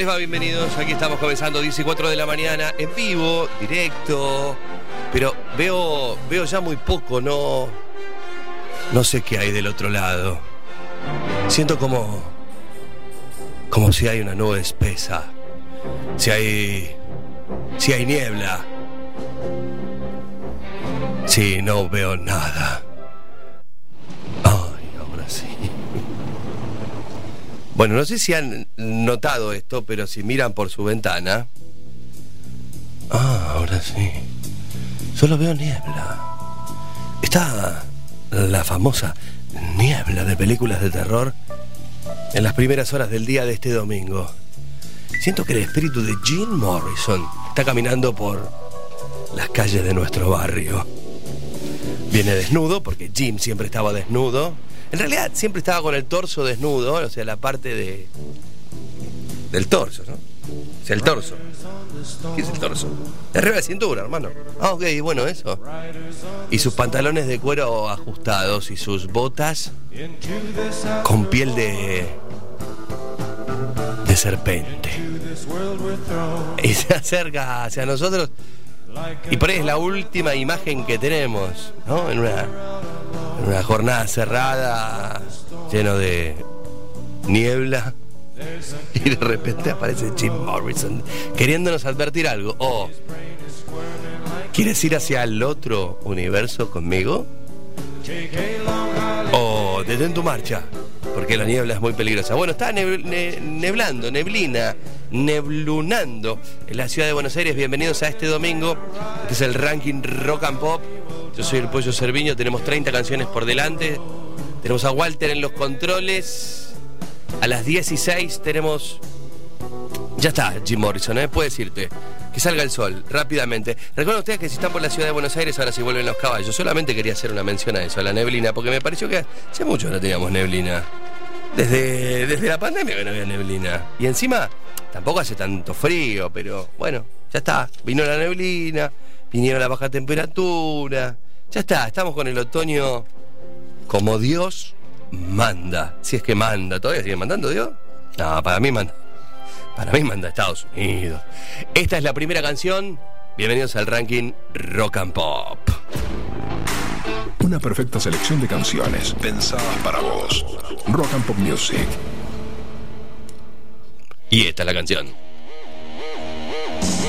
¿Cómo les? Bienvenidos. Aquí estamos comenzando 14 de la mañana en vivo, directo. Pero veo, veo ya muy poco, no. No sé qué hay del otro lado. Siento como. como si hay una nube espesa. Si hay. si hay niebla. Si no veo nada. Bueno, no sé si han notado esto, pero si miran por su ventana. Ah, ahora sí. Solo veo niebla. Está la famosa niebla de películas de terror en las primeras horas del día de este domingo. Siento que el espíritu de Jim Morrison está caminando por las calles de nuestro barrio. Viene desnudo, porque Jim siempre estaba desnudo. En realidad siempre estaba con el torso desnudo, o sea, la parte de. del torso, ¿no? O sea, el torso. ¿Qué es el torso? Arriba de la cintura, hermano. Ah, ok, bueno, eso. Y sus pantalones de cuero ajustados y sus botas con piel de. de serpente. Y se acerca hacia nosotros. Y por ahí es la última imagen que tenemos, ¿no? En una, jornada cerrada, lleno de niebla. Y de repente aparece Jim Morrison queriéndonos advertir algo. O, ¿quieres ir hacia el otro universo conmigo? O, detén tu marcha, porque la niebla es muy peligrosa. Bueno, está neb- ne- neblando, neblina, neblunando en la ciudad de Buenos Aires. Bienvenidos a este domingo. Este es el ranking Rock and Pop. Yo soy el Pollo Cerviño, tenemos 30 canciones por delante. Tenemos a Walter en los controles. A las 16 tenemos. Ya está, Jim Morrison, ¿eh? puedes irte. Que salga el sol, rápidamente. Recuerden ustedes que si están por la ciudad de Buenos Aires, ahora sí vuelven los caballos. Solamente quería hacer una mención a eso, a la neblina, porque me pareció que hace mucho no teníamos neblina. Desde, desde la pandemia que no había neblina. Y encima, tampoco hace tanto frío, pero bueno, ya está. Vino la neblina, vinieron la baja temperatura. Ya está, estamos con el otoño como Dios manda. Si es que manda, ¿todavía sigue mandando Dios? No, para mí manda. Para mí manda Estados Unidos. Esta es la primera canción. Bienvenidos al ranking Rock and Pop. Una perfecta selección de canciones pensadas para vos. Rock and Pop Music. Y esta es la canción.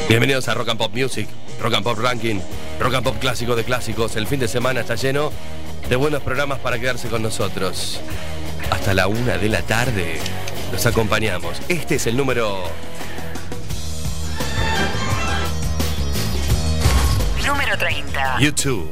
Bienvenidos a Rock and Pop Music, Rock and Pop Ranking, Rock and Pop Clásico de Clásicos. El fin de semana está lleno de buenos programas para quedarse con nosotros. Hasta la una de la tarde los acompañamos. Este es el número Número 30. YouTube.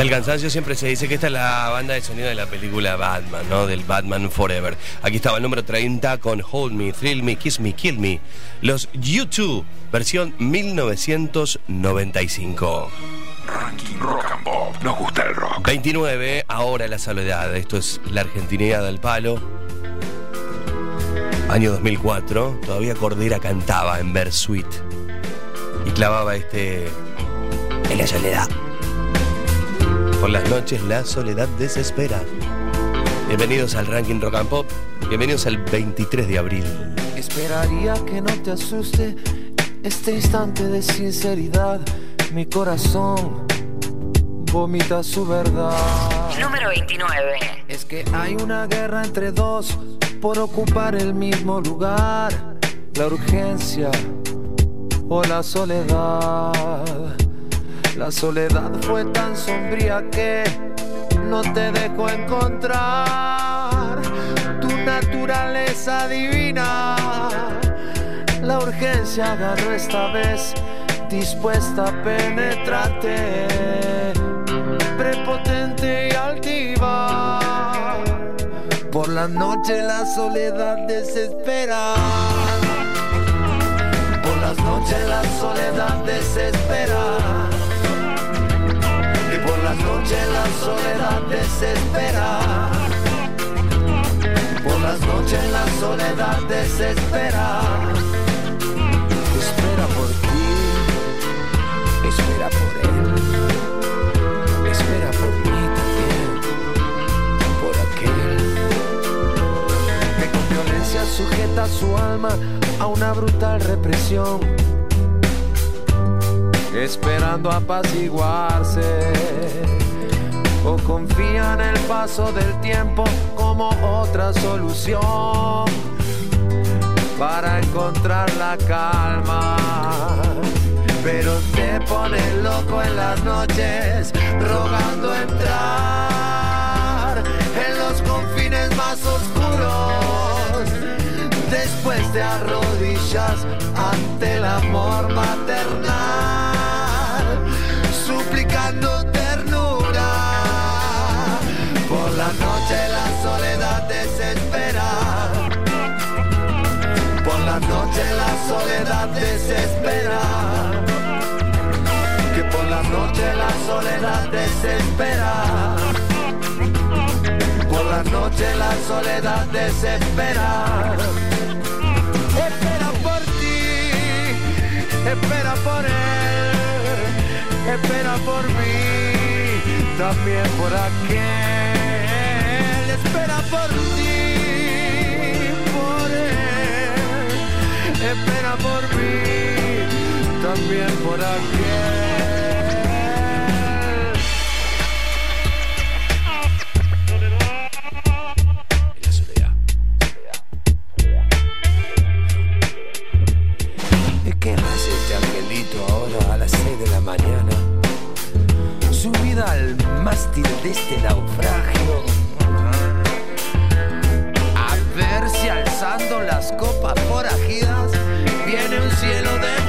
Hasta el cansancio siempre se dice que esta es la banda de sonido de la película Batman, ¿no? Del Batman Forever. Aquí estaba el número 30 con Hold Me, Thrill Me, Kiss Me, Kill Me. Los U2, versión 1995. Ranking Rock and Pop. Nos gusta el rock. 29, ahora la soledad. Esto es la argentinidad del palo. Año 2004, todavía Cordera cantaba en Bersuit y clavaba este en la soledad. Por las noches la soledad desespera. Bienvenidos al ranking Rock and Pop. Bienvenidos al 23 de abril. Esperaría que no te asuste este instante de sinceridad. Mi corazón vomita su verdad. Número 29. Es que hay una guerra entre dos por ocupar el mismo lugar. La urgencia o la soledad. La soledad fue tan sombría que no te dejó encontrar tu naturaleza divina. La urgencia agarró esta vez, dispuesta a penetrarte, prepotente y altiva. Por la noche la soledad desespera. Por las noches la soledad desespera. Noches la soledad desespera. Por las noches la soledad desespera. Espera por ti, espera por él, espera por mí también, por aquel que con violencia sujeta su alma a una brutal represión, esperando apaciguarse. O confía en el paso del tiempo como otra solución para encontrar la calma. Pero te pone loco en las noches, rogando entrar en los confines más oscuros. Después te arrodillas ante el amor maternal, desespera. Que por la noche la soledad desespera. Por la noche la soledad desespera. Espera por ti, espera por él, espera por mí, también por aquel. Espera por ti, espera por mí, también por aquel. La soledad. ¿Y qué hace este angelito ahora a las 6 de la mañana? Subida al mástil de este naufragio. Las copas forajidas. Viene un cielo de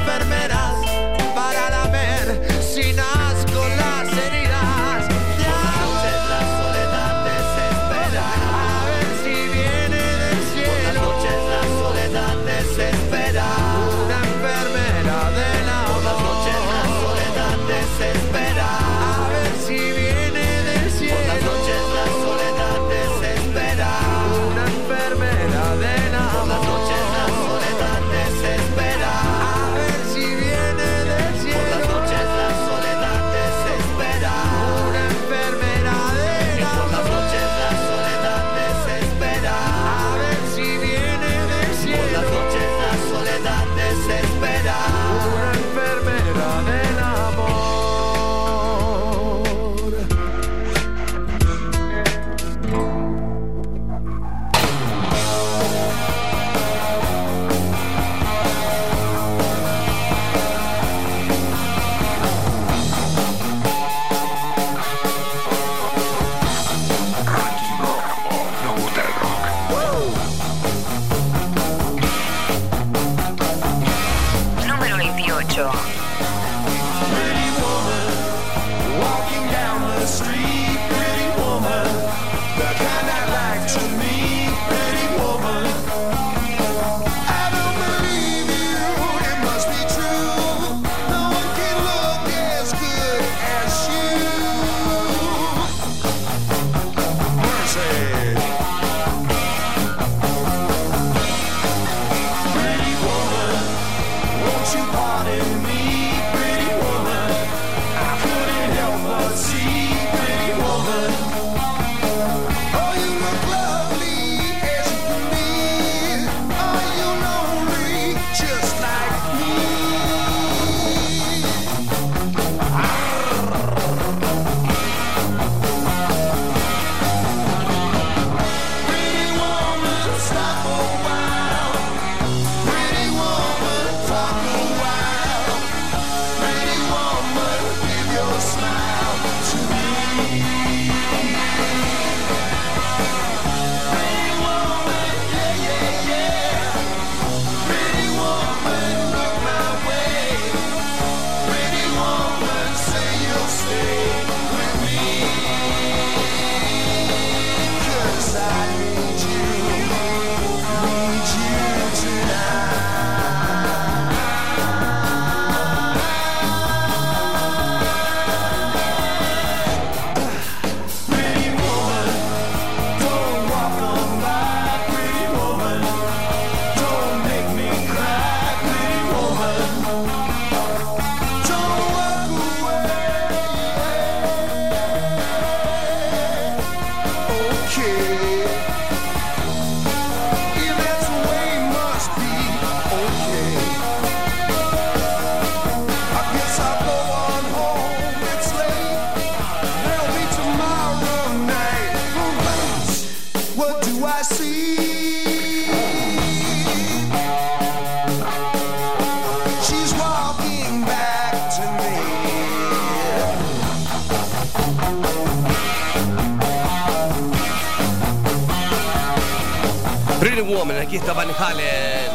Van Halen.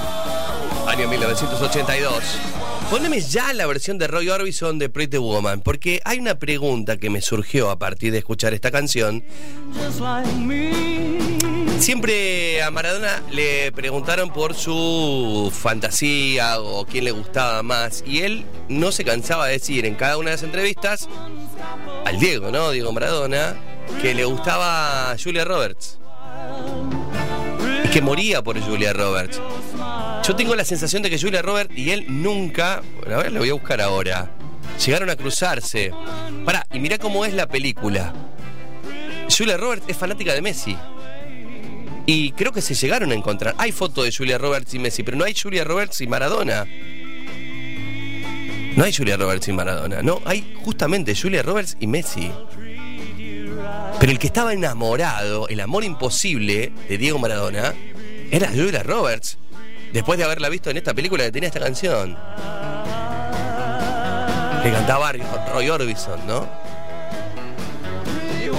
Año 1982. Poneme ya la versión de Roy Orbison de Pretty Woman, porque hay una pregunta que me surgió a partir de escuchar esta canción. Siempre a Maradona le preguntaron por su fantasía o quién le gustaba más, y él no se cansaba de decir en cada una de las entrevistas, al Diego, ¿no? Diego Maradona, que le gustaba Julia Roberts. Que moría por Julia Roberts. Yo tengo la sensación de que Julia Roberts y él nunca, a ver, lo voy a buscar ahora, llegaron a cruzarse. Pará, y mirá cómo es la película. Julia Roberts es fanática de Messi. Y creo que se llegaron a encontrar. Hay fotos de Julia Roberts y Messi, pero no hay Julia Roberts y Maradona. No hay Julia Roberts y Maradona, no, hay justamente Julia Roberts y Messi. Pero el que estaba enamorado, el amor imposible de Diego Maradona, era Julia Roberts. Después de haberla visto en esta película que tenía esta canción. Le cantaba Roy Orbison, ¿no?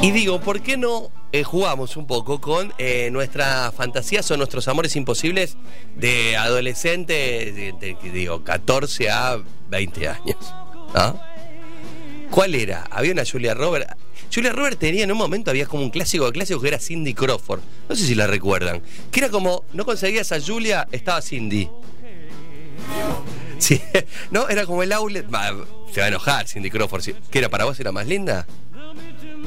Y digo, ¿por qué no eh, jugamos un poco con eh, nuestras fantasías o nuestros amores imposibles de adolescentes, de, que digo, 14 a 20 años? ¿Cuál era? Había una Julia Roberts. Julia Roberts tenía en un momento, había como un clásico de clásicos que era Cindy Crawford. No sé si la recuerdan. Que era como, no conseguías a Julia, estaba Cindy. Sí, no, era como el outlet. Va, se va a enojar Cindy Crawford. ¿Qué era para vos? ¿Era más linda?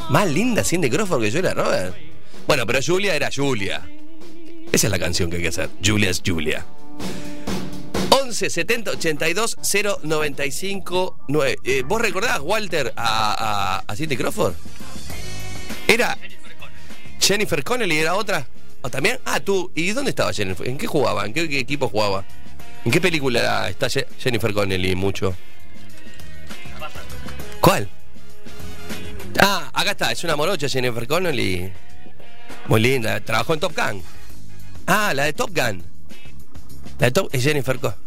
Más linda Cindy Crawford que Julia Roberts. Bueno, pero Julia era Julia. Esa es la canción que hay que hacer. Julia es Julia. 11 70 82 0 95 9. Eh, ¿Vos recordás, Walter, a, a, a Cindy Crawford? Era Jennifer Connelly, era otra. ¿O también? Ah, tú. ¿Y dónde estaba Jennifer? ¿En qué jugaba? ¿En qué, equipo jugaba? ¿En qué película está Je- Jennifer Connelly mucho? ¿Cuál? Ah, acá está, es una morocha Jennifer Connelly. Muy linda, trabajó en Top Gun. Ah, la de Top Gun. La de Top es Jennifer Connelly.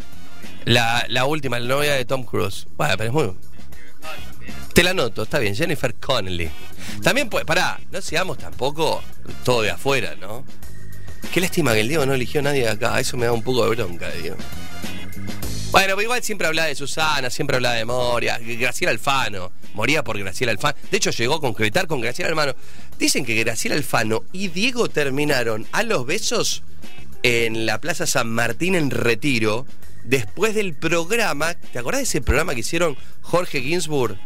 La, la última, la novia de Tom Cruise. Bueno, pero es muy. Te la noto, está bien, Jennifer Connelly. También, pues, pará, no seamos tampoco todo de afuera, ¿no? Qué lástima que el Diego no eligió a nadie acá, eso me da un poco de bronca, Diego. Bueno, pero igual siempre hablaba de Susana, siempre hablaba de Moria, Graciela Alfano, moría por Graciela Alfano. De hecho, llegó a concretar con Graciela Alfano. Dicen que Graciela Alfano y Diego terminaron a los besos en la Plaza San Martín en Retiro, después del programa. ¿Te acordás de ese programa que hicieron Jorge Ginsburg,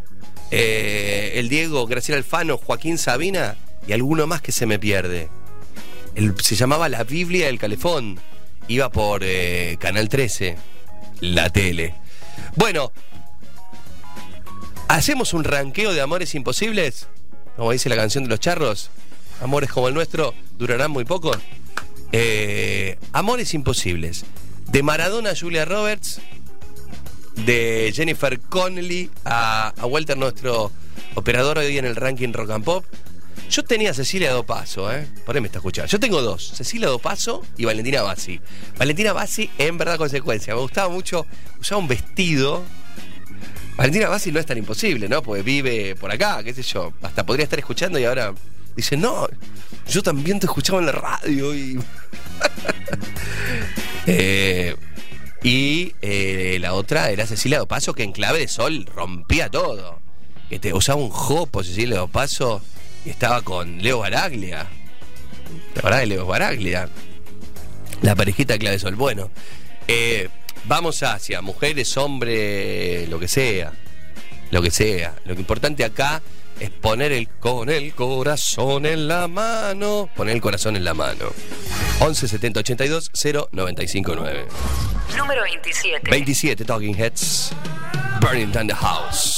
eh, el Diego, Graciela Alfano, Joaquín Sabina y alguno más que se me pierde? Se llamaba La Biblia del Calefón. Iba por eh, Canal 13, la tele. Bueno, ¿hacemos un ranqueo de amores imposibles? Como dice la canción de los charros. Amores como el nuestro durarán muy poco. Eh, amores imposibles. De Maradona a Julia Roberts. De Jennifer Connelly a, a Walter, nuestro operador hoy en el ranking Rock and Pop. Yo tenía a Cecilia Dopaso, ¿eh? Por ahí me está escuchando. Yo tengo dos, Cecilia Dopaso y Valentina Bassi. Valentina Bassi en verdad consecuencia. Me gustaba mucho, usaba un vestido. Valentina Bassi no es tan imposible, ¿no? Porque vive por acá, qué sé yo. Hasta podría estar escuchando y ahora dice, no, yo también te escuchaba en la radio y... Eh, y eh, la otra era Cecilia Dopaso, que en clave de sol rompía todo. Que te usaba un jopo Cecilia Dopaso y estaba con Leo Baraglia. ¿Te acordás de Leo Baraglia? La parejita clave de sol. Bueno, eh, vamos hacia mujeres, hombres, lo que sea. Lo que sea. Lo importante acá es poner el con el corazón en la mano. Poner el corazón en la mano. 11 70 82 0 95 9. Número 27. 27 Talking Heads. Burning Down the House.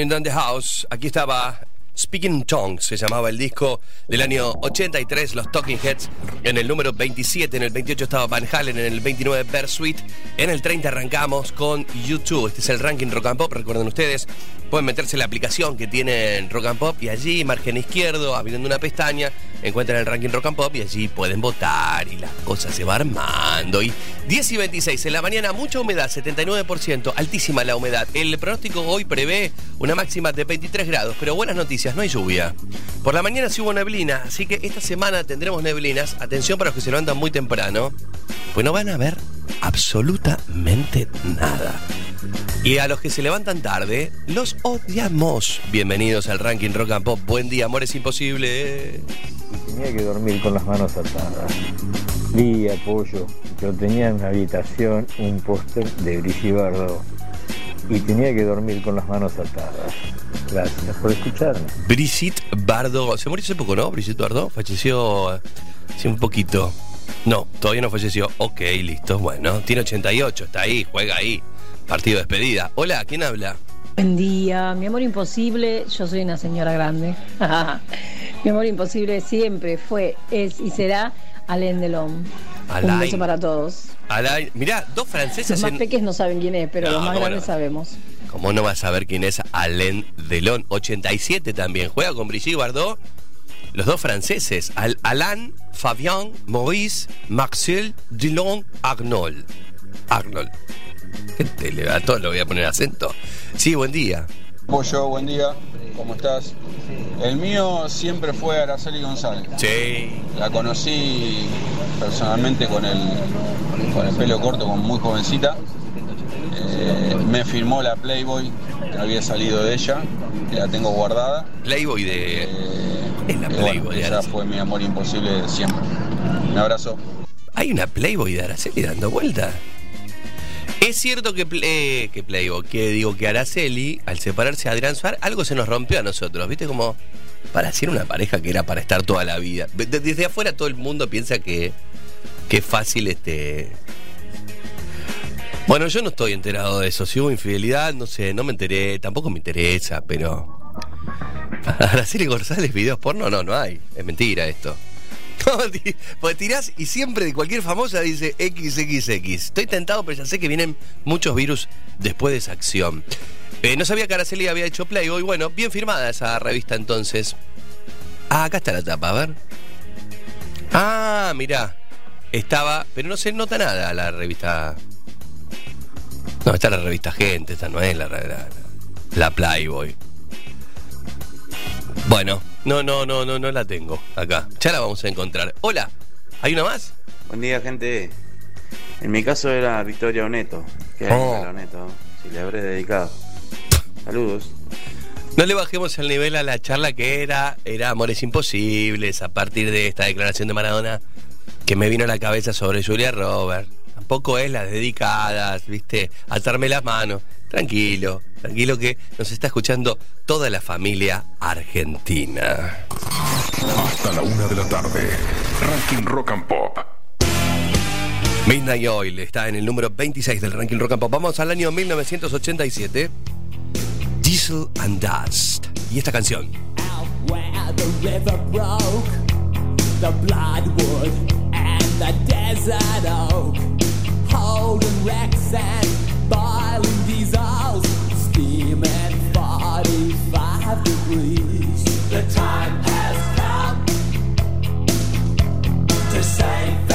Burning Down the House. Aquí estaba Speaking in Tongues se llamaba el disco del año 83, los Talking Heads. En el número 27, en el 28 estaba Van Halen, en el 29 Bersuit, en el 30 arrancamos con YouTube. Este es el ranking Rock and Pop, recuerden ustedes. Pueden meterse en la aplicación que tienen Rock and Pop y allí, margen izquierdo, abriendo una pestaña, encuentran el ranking Rock and Pop y allí pueden votar y la cosa se va armando. Y 10 y 26 en la mañana, mucha humedad, 79%, altísima la humedad. El pronóstico hoy prevé una máxima de 23 grados, pero buenas noticias, no hay lluvia. Por la mañana sí hubo neblina, así que esta semana tendremos neblinas. Atención para los que se levantan muy temprano, pues no van a ver absolutamente nada. Y a los que se levantan tarde, los odiamos. Bienvenidos al ranking Rock and Pop. Buen día, amor, es imposible. Tenía que dormir con las manos atadas. Vi apoyo. Yo tenía en mi habitación un póster de Brigitte Bardot y tenía que dormir con las manos atadas. Gracias por escucharme. Brigitte Bardot. Se murió hace poco, ¿no? Brigitte Bardot falleció hace un poquito. No, todavía no falleció. Ok, listo. Bueno, tiene 88, está ahí, juega ahí. Partido de despedida. Hola, ¿quién habla? Buen día, mi amor imposible, yo soy una señora grande. mi amor imposible siempre fue, es y será Alain Delon. Alain. Un beso para todos. Alain. Mirá, dos franceses Los más en... pequeños no saben quién es, pero No, los más grandes no. sabemos. ¿Cómo no vas a saber quién es Alain Delon? 87 también. Juega con Brigitte Bardot. Los dos franceses. Al Alain, Fabien, Maurice, Marcel, Delon, Arnold. Arnold. ¿Qué te le va? A todos lo voy a poner acento. Sí, buen día. Pollo, buen día, ¿cómo estás? El mío siempre fue Araceli González. Sí. La conocí personalmente con el, con el pelo corto, con muy jovencita. Eh, me firmó la Playboy que había salido de ella, que la tengo guardada. Playboy de. Eh, Es la Playboy bueno, de esa fue mi amor imposible de siempre. Un abrazo. Hay una Playboy de Araceli dando vuelta. Es cierto que, eh, que Playboy, que digo que Araceli, al separarse de Adrián Suárez, algo se nos rompió a nosotros, ¿viste? Como para ser una pareja que era para estar toda la vida. De- Desde afuera todo el mundo piensa que, que es fácil este. Bueno, yo no estoy enterado de eso. Si hubo infidelidad, no sé, no me enteré, tampoco me interesa, pero. Araceli González, videos porno, no, no hay. Es mentira esto. Porque tirás y siempre de cualquier famosa dice XXX. Estoy tentado, pero ya sé que vienen muchos virus después de esa acción. Eh, no sabía que Araceli había hecho Playboy. Bueno, bien firmada esa revista entonces. Ah, acá está la tapa, a ver. Ah, mirá. Estaba, pero no se nota nada la revista. No, está la revista Gente, esta no es la, la, la Playboy. Bueno, no, no, no, no, no la tengo acá. Ya la vamos a encontrar. Hola, ¿hay una más? Buen día, gente. En mi caso era Victoria Oneto. Que Oh. oh. Oneto, si le habré dedicado. Saludos. No le bajemos el nivel a la charla que era, era Amores Imposibles, a partir de esta declaración de Maradona que me vino a la cabeza sobre Julia Roberts. Tampoco es las dedicadas, viste, atarme las manos. Tranquilo, tranquilo que nos está escuchando toda la familia argentina. Hasta la una de la tarde. Ranking Rock and Pop. Midnight Oil está en el número 26 del ranking rock and pop. Vamos al año 1987. Diesel and Dust. Y esta canción. Out where the river broke, the bloodwood and the desert oak, holding wrecks and steaming 45 degrees. The time has come to save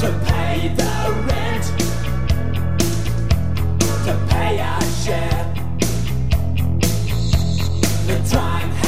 to pay the rent, to pay our share. The time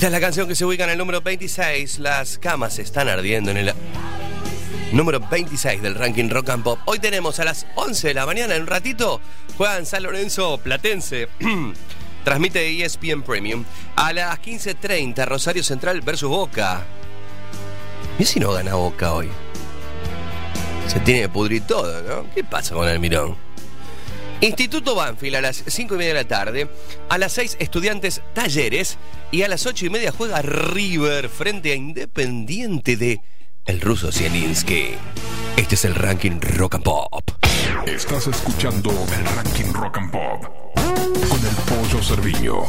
Esta es la canción que se ubica en el número 26. Las camas están ardiendo en el número 26 del ranking Rock and Pop. Hoy tenemos a las 11 de la mañana, en un ratito, juegan San Lorenzo Platense. Transmite ESPN Premium. A las 15.30, Rosario Central versus Boca. ¿Y si no gana Boca hoy? Se tiene que pudrir todo, ¿no? ¿Qué pasa con el Mirón? Instituto Banfield a las 5 y media de la tarde. A las 6, Estudiantes Talleres. Y a las 8 y media juega River frente a Independiente de el ruso Zielinski. Este es el ranking Rock and Pop. Estás escuchando el ranking Rock and Pop con el pollo Cerviño.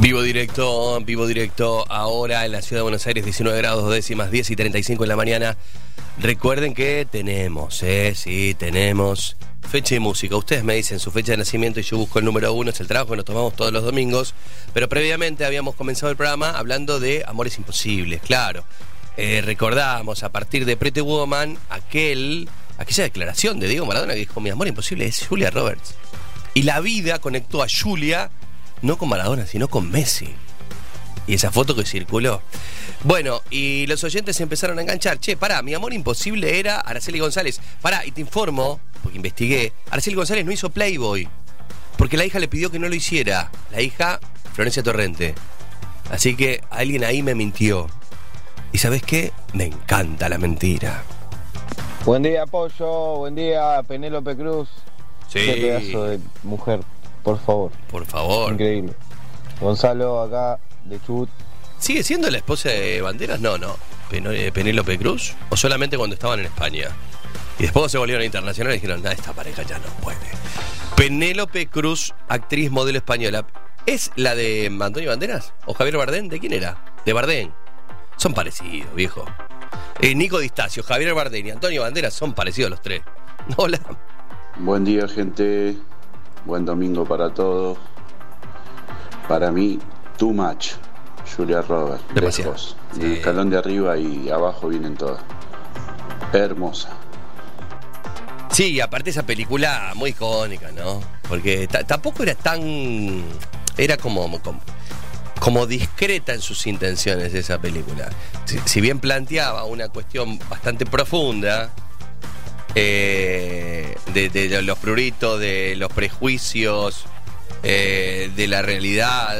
Vivo directo, vivo directo ahora en la ciudad de Buenos Aires, 19 grados dos décimas, 10 y 35 en la mañana. Recuerden que tenemos, eh, sí, tenemos fecha y música. Ustedes me dicen su fecha de nacimiento y yo busco el número uno, es el trabajo que nos tomamos todos los domingos. Pero previamente habíamos comenzado el programa hablando de Amores Imposibles, claro. Eh, recordamos a partir de Pretty Woman aquel, aquella declaración de Diego Maradona que dijo, mi amor imposible es Julia Roberts. Y la vida conectó a Julia no con Maradona, sino con Messi. Y esa foto que circuló. Bueno, y los oyentes se empezaron a enganchar. Che, pará, mi amor imposible era Araceli González. Pará, y te informo, porque investigué, Araceli González no hizo Playboy. Porque la hija le pidió que no lo hiciera. La hija, Florencia Torrente. Así que alguien ahí me mintió. ¿Y sabes qué? Me encanta la mentira. Buen día, Pollo. Buen día, Penélope Cruz. Sí. Qué pedazo de mujer, por favor. Por favor. Increíble. Gonzalo, acá, de Chubut. ¿Sigue siendo la esposa de Banderas? No, no. Eh, Penélope Cruz. ¿O solamente cuando estaban en España? Y después se volvieron internacionales y dijeron, nada, esta pareja ya no puede. Penélope Cruz, actriz modelo española. ¿Es la de Antonio Banderas? ¿O Javier Bardem? ¿De quién era? De Bardem. Son parecidos, viejo. Eh, Nico Distacio, Javier Bardem y Antonio Banderas son parecidos los tres. Hola. Buen día, gente. Buen domingo para todos. Para mí, too much. Julia Roberts. Lejos. En el escalón de arriba y abajo vienen todas. Hermosa. Sí, aparte esa película muy icónica, ¿no? Porque ta- tampoco era tan. Era como, como, como discreta en sus intenciones esa película. Si, si bien planteaba una cuestión bastante profunda eh, de, de los pruritos, de los prejuicios, eh, de la realidad,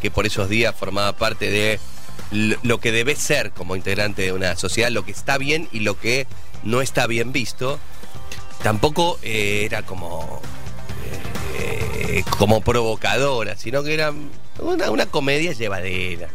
que por esos días formaba parte de lo que debe ser como integrante de una sociedad, lo que está bien y lo que no está bien visto tampoco eh, era como eh, como provocadora, sino que era una, una comedia llevadera.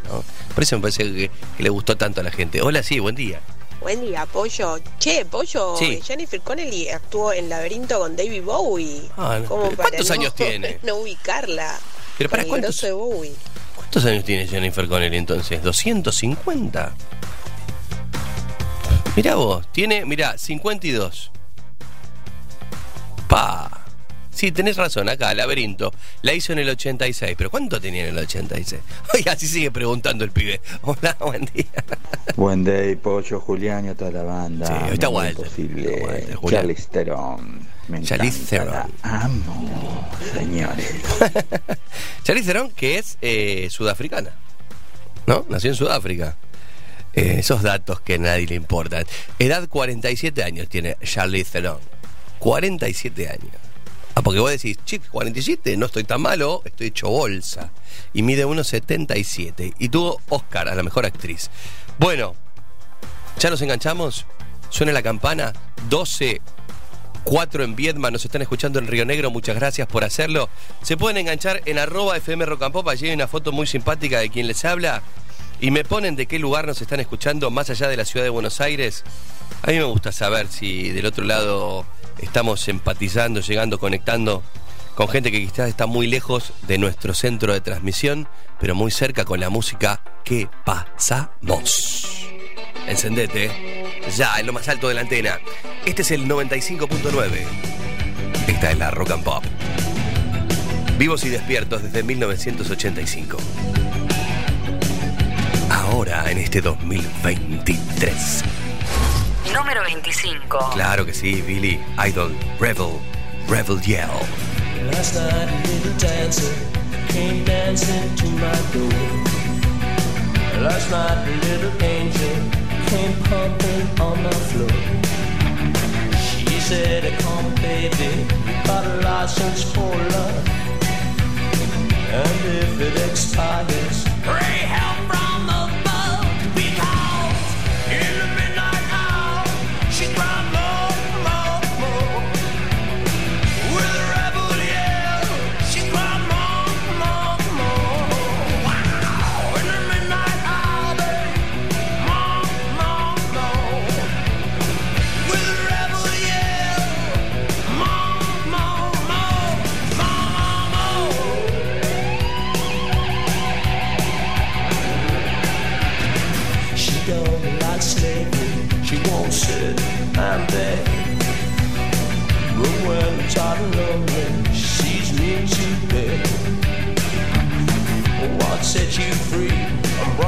Por eso me parece que le gustó tanto a la gente. Hola, sí, buen día. Buen día, Pollo. Che, Pollo, Sí. Jennifer Connelly actuó en Laberinto con David Bowie. Ah, no. ¿Cómo Pero para ¿Cuántos no- años tiene? No ubicarla. Pero para cuántos, de Bowie. cuántos ¿Cuántos años tiene Jennifer Connelly entonces? ¿250? Mirá vos, tiene, mirá, 52. Pa. Sí, tenés razón, acá, Laberinto. La hizo en el 86, pero ¿cuánto tenía en el 86? Oiga, así sigue preguntando el pibe. Hola, buen día. Buen day, Pollo, Julián y a toda la banda. Sí, hoy está Walter. Imposible. Walter. Charlize Theron. Me Charlize encanta, Theron. la Amo, señores. Charlize Theron, que es eh, sudafricana. ¿No? Nació en Sudáfrica. Eh, esos datos que a nadie le importan. Edad 47 años tiene Charlize Theron. 47 años. Ah, porque vos decís, chico, 47, no estoy tan malo, estoy hecho bolsa. Y mide 1,77. Y tuvo Oscar a la mejor actriz. Bueno, ya nos enganchamos. Suena la campana. 12 4 en Viedma, nos están escuchando en Río Negro, muchas gracias por hacerlo. Se pueden enganchar en arroba FM Rocampop, allí hay una foto muy simpática de quien les habla. Y me ponen de qué lugar nos están escuchando, más allá de la ciudad de Buenos Aires. A mí me gusta saber si del otro lado estamos empatizando, llegando, conectando con gente que quizás está muy lejos de nuestro centro de transmisión, pero muy cerca con la música que pasamos. Encendete. Ya, en lo más alto de la antena. Este es el 95.9. Esta es la Rock and Pop. Vivos y despiertos desde 1985. Ahora en este 2023. Número 25. Claro que sí, Billy. Idol, Rebel, Rebel Yell. Last night a little dancer came dancing to my door. Last night a little angel came pumping on my floor. She said, come baby, got a license for love. And if it expires, pray help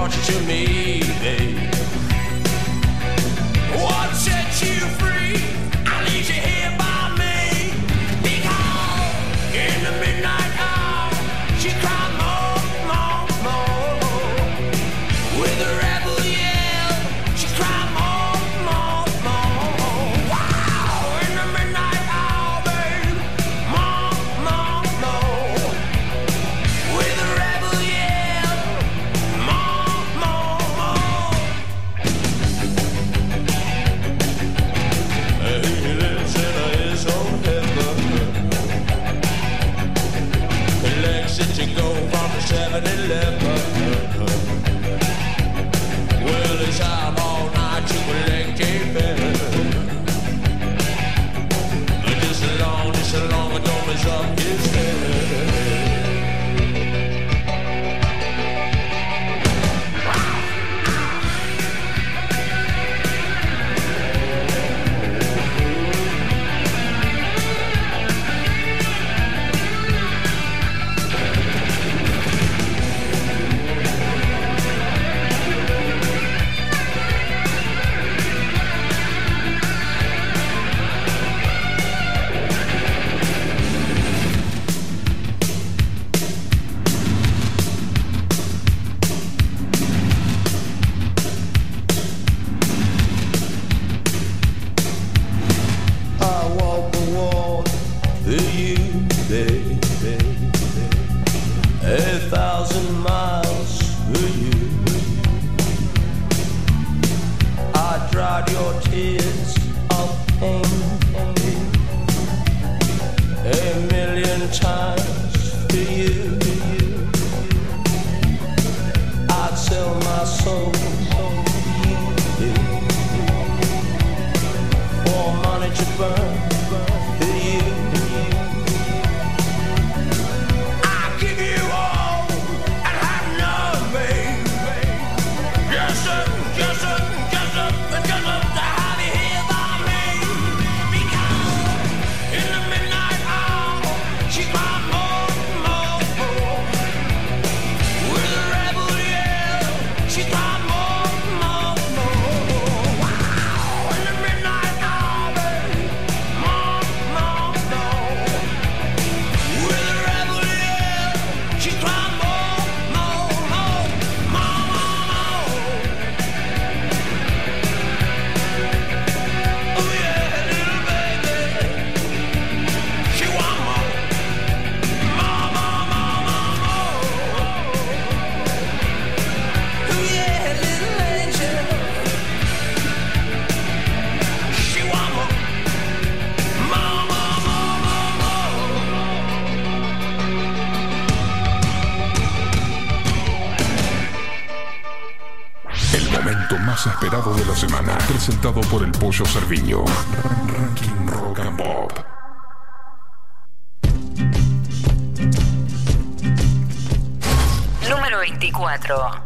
and brought you to me, thousand miles for you. I dried your tears of pain a million times for you. I'd sell my soul Pop. Número 24.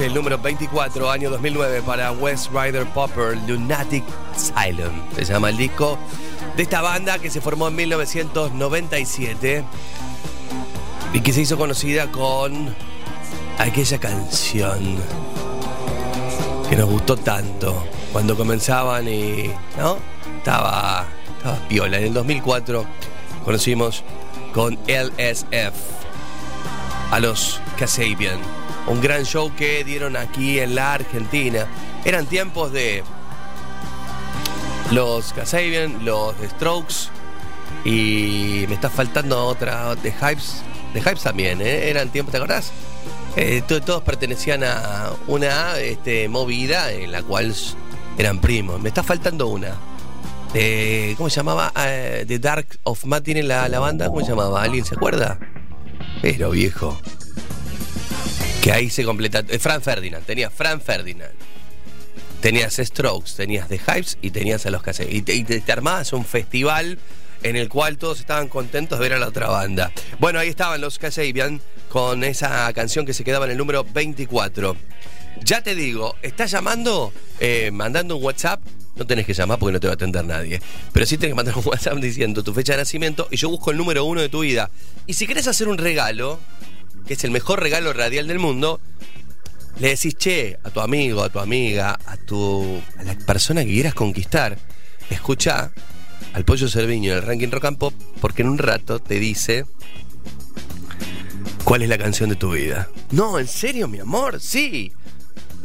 El número 24, año 2009, para West Rider Popper, Lunatic Asylum. Se llama el disco de esta banda que se formó en 1997 y que se hizo conocida con aquella canción que nos gustó tanto cuando comenzaban y. ¿No? Estaba. Estaba piola. En el 2004 conocimos con LSF a los Kasabian. Un gran show que dieron aquí en la Argentina. Eran tiempos de los Kasabian, los The Strokes y me está faltando otra de Hypes. De Hypes también, ¿eh? Eran tiempos, ¿te acordás? Eh, to- todos pertenecían a una este, movida en la cual eran primos. Me está faltando una. De, ¿Cómo se llamaba? Eh, The Dark of Matt tiene la, la banda. ¿Cómo se llamaba? ¿Alguien se acuerda? Pero viejo. Que ahí se completa. eh, Fran Ferdinand. Tenías Fran Ferdinand. Tenías Strokes, tenías The Hypes y tenías a los Caseros. Y te, y armabas un festival en el cual todos estaban contentos de ver a la otra banda. Bueno, ahí estaban los Kasabian con esa canción que se quedaba en el número 24. Ya te digo, estás llamando, eh, mandando un WhatsApp. No tenés que llamar porque no te va a atender nadie. Pero sí tenés que mandar un WhatsApp diciendo tu fecha de nacimiento y yo busco el número uno de tu vida. Y si querés hacer un regalo, que es el mejor regalo radial del mundo, le decís, che, a tu amigo, a tu amiga, a tu. a la persona que quieras conquistar, escucha, al Pollo Cerviño en el ranking Rock and Pop porque en un rato te dice cuál es la canción de tu vida. No, ¿en serio, mi amor? Sí.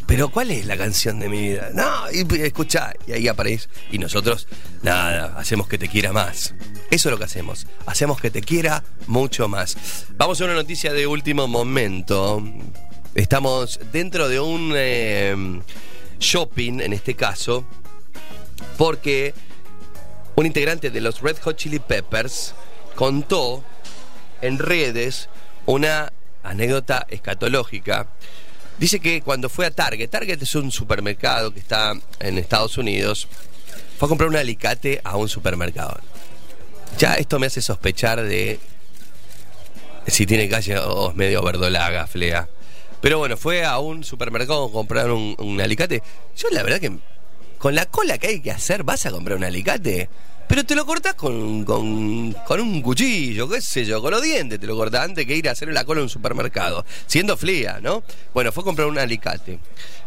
Pero ¿cuál es la canción de mi vida? No, y escucha, y ahí aparece. Y nosotros, nada, hacemos que te quiera más. Eso es lo que hacemos. Hacemos que te quiera mucho más. Vamos a una noticia de último momento. Estamos dentro de un eh, shopping, en este caso, porque un integrante de los Red Hot Chili Peppers contó en redes una anécdota escatológica. Dice que cuando fue a Target, Target es un supermercado que está en Estados Unidos, fue a comprar un alicate a un supermercado. Ya esto me hace sospechar de si tiene calle o es medio verdolaga, flea. Pero bueno, fue a un supermercado a comprar un, un alicate. Yo la verdad que con la cola que hay que hacer, ¿vas a comprar un alicate? Pero te lo cortás con, con, con un cuchillo, qué sé yo, con los dientes te lo cortás antes que ir a hacer la cola en un supermercado. Siendo fría, ¿no? Bueno, fue a comprar un alicate.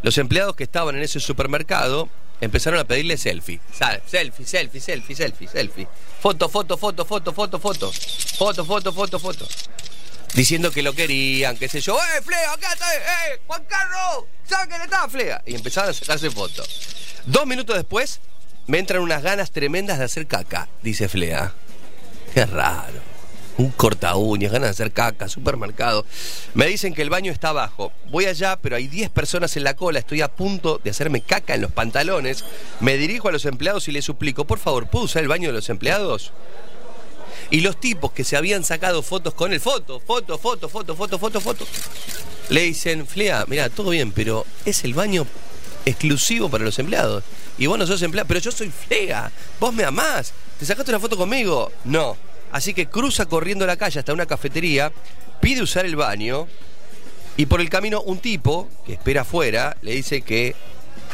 Los empleados que estaban en ese supermercado empezaron a pedirle selfie. Selfie, selfie, selfie, selfie, selfie. Foto, foto, foto, foto, foto, foto. Foto, foto, foto, foto. Diciendo que lo querían, qué sé yo. ¡Eh, Flea, acá está! ¡Eh, Juan Carlos! ¿Sabes que le está, Flea? Y empezaron a sacarse fotos. Dos minutos después, me entran unas ganas tremendas de hacer caca, dice Flea. Qué raro. Un corta uñas, ganas de hacer caca, supermercado. Me dicen que el baño está abajo. Voy allá, pero hay 10 personas en la cola. Estoy a punto de hacerme caca en los pantalones. Me dirijo a los empleados y les suplico, por favor, ¿puedo usar el baño de los empleados? Y los tipos que se habían sacado fotos con el foto, foto, foto, foto, foto, foto, foto, le dicen, Flea, mira, todo bien, pero es el baño exclusivo para los empleados. Y vos no sos empleado, pero yo soy Flea, vos me amás, ¿te sacaste una foto conmigo? No. Así que cruza corriendo la calle hasta una cafetería, pide usar el baño y por el camino un tipo que espera afuera le dice que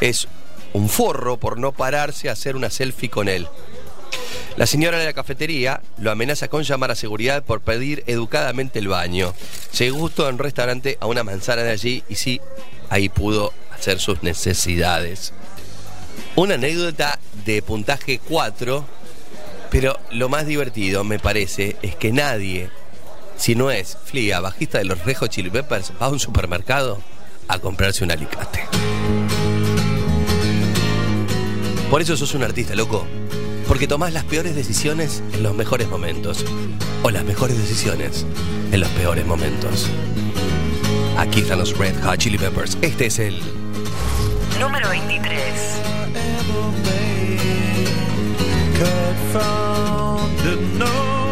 es un forro por no pararse a hacer una selfie con él. La señora de la cafetería lo amenaza con llamar a seguridad por pedir educadamente el baño. Se gustó en un restaurante a una manzana de allí y sí, ahí pudo hacer sus necesidades. Una anécdota de puntaje 4, pero lo más divertido, me parece, es que nadie, si no es Flia, bajista de los Rejo Chili Peppers, va a un supermercado a comprarse un alicate. Por eso sos un artista, loco. Porque tomás las peores decisiones en los mejores momentos. O las mejores decisiones en los peores momentos. Aquí están los Red Hot Chili Peppers. Este es el Número 23. never made. Cut from the noise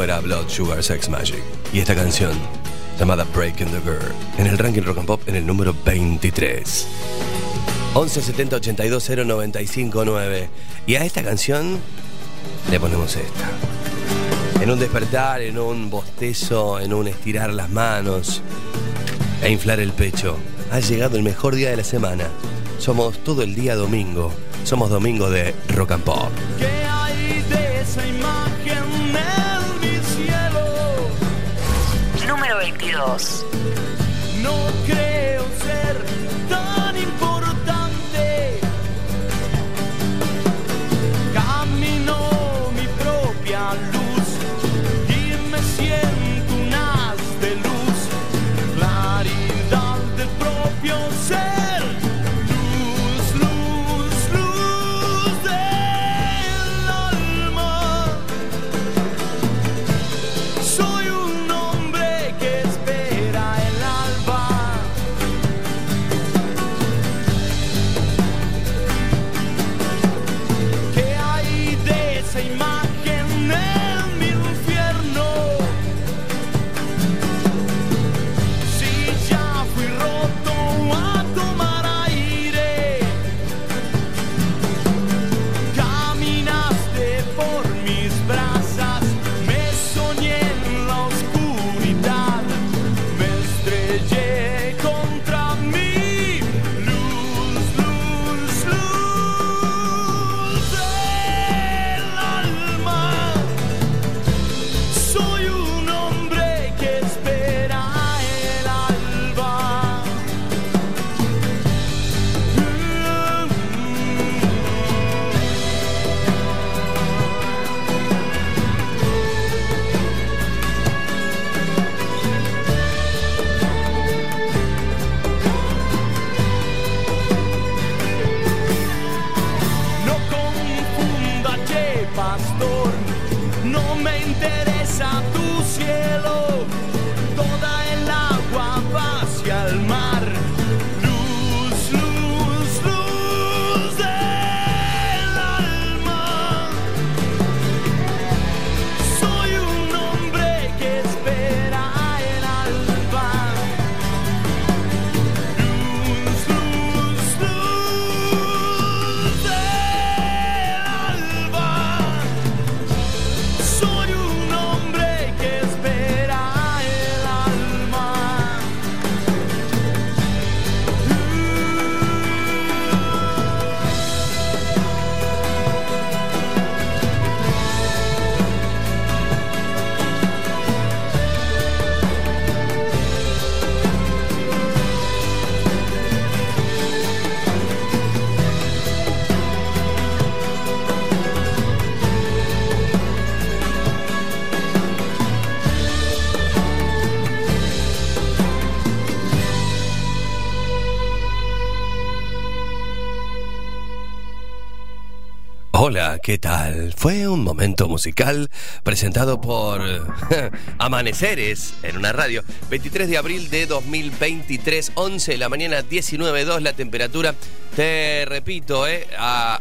era Blood Sugar Sex Magic. Y esta canción, llamada Breaking the Girl, en el ranking rock and pop en el número 23. 11 70 82 0 95 9. Y a esta canción le ponemos esta. En un despertar, en un bostezo, en un estirar las manos e inflar el pecho. Ha llegado el mejor día de la semana. Somos todo el día domingo. Somos domingo de rock and pop. 22. Hola, ¿qué tal? Fue un momento musical presentado por Amaneceres en una radio. 23 de abril de 2023, 11 de la mañana, 19.2 la temperatura. Te repito, ¿eh? Ah,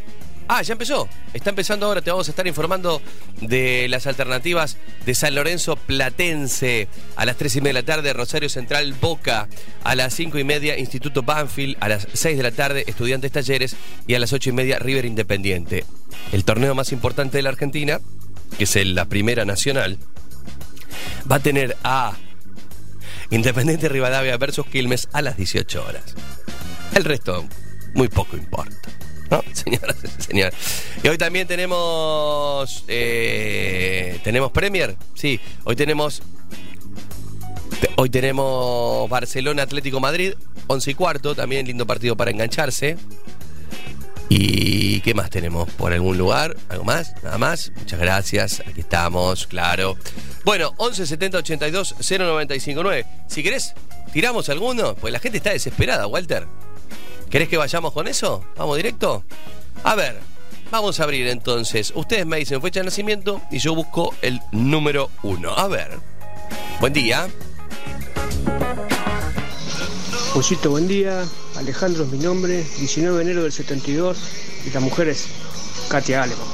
ya empezó. Está empezando ahora. Te vamos a estar informando de las alternativas de San Lorenzo Platense a las 3 y media de la tarde, Rosario Central Boca a las 5 y media, Instituto Banfield a las 6 de la tarde, Estudiantes Talleres y a las 8 y media, River Independiente. El torneo más importante de la Argentina, que es la Primera Nacional, va a tener a Independiente Rivadavia versus Quilmes a las 18 horas. El resto, muy poco importa. ¿No? Señoras y. Y hoy también tenemos. eh, ¿Tenemos Premier? Sí, hoy tenemos. te- Hoy tenemos Barcelona Atlético Madrid, 11 y cuarto, también lindo partido para engancharse. ¿Y qué más tenemos? ¿Por algún lugar? ¿Algo más? ¿Nada más? Muchas gracias. Aquí estamos, claro. Bueno, 11 70 82 0959. Si querés, tiramos alguno, pues la gente está desesperada, Walter. ¿Querés que vayamos con eso? ¿Vamos directo? A ver, vamos a abrir entonces. Ustedes me dicen fecha de nacimiento y yo busco el número uno. A ver. Buen día. Pollito, buen día. Alejandro es mi nombre. 19 de enero del 72. Y la mujer es Katia Aleman.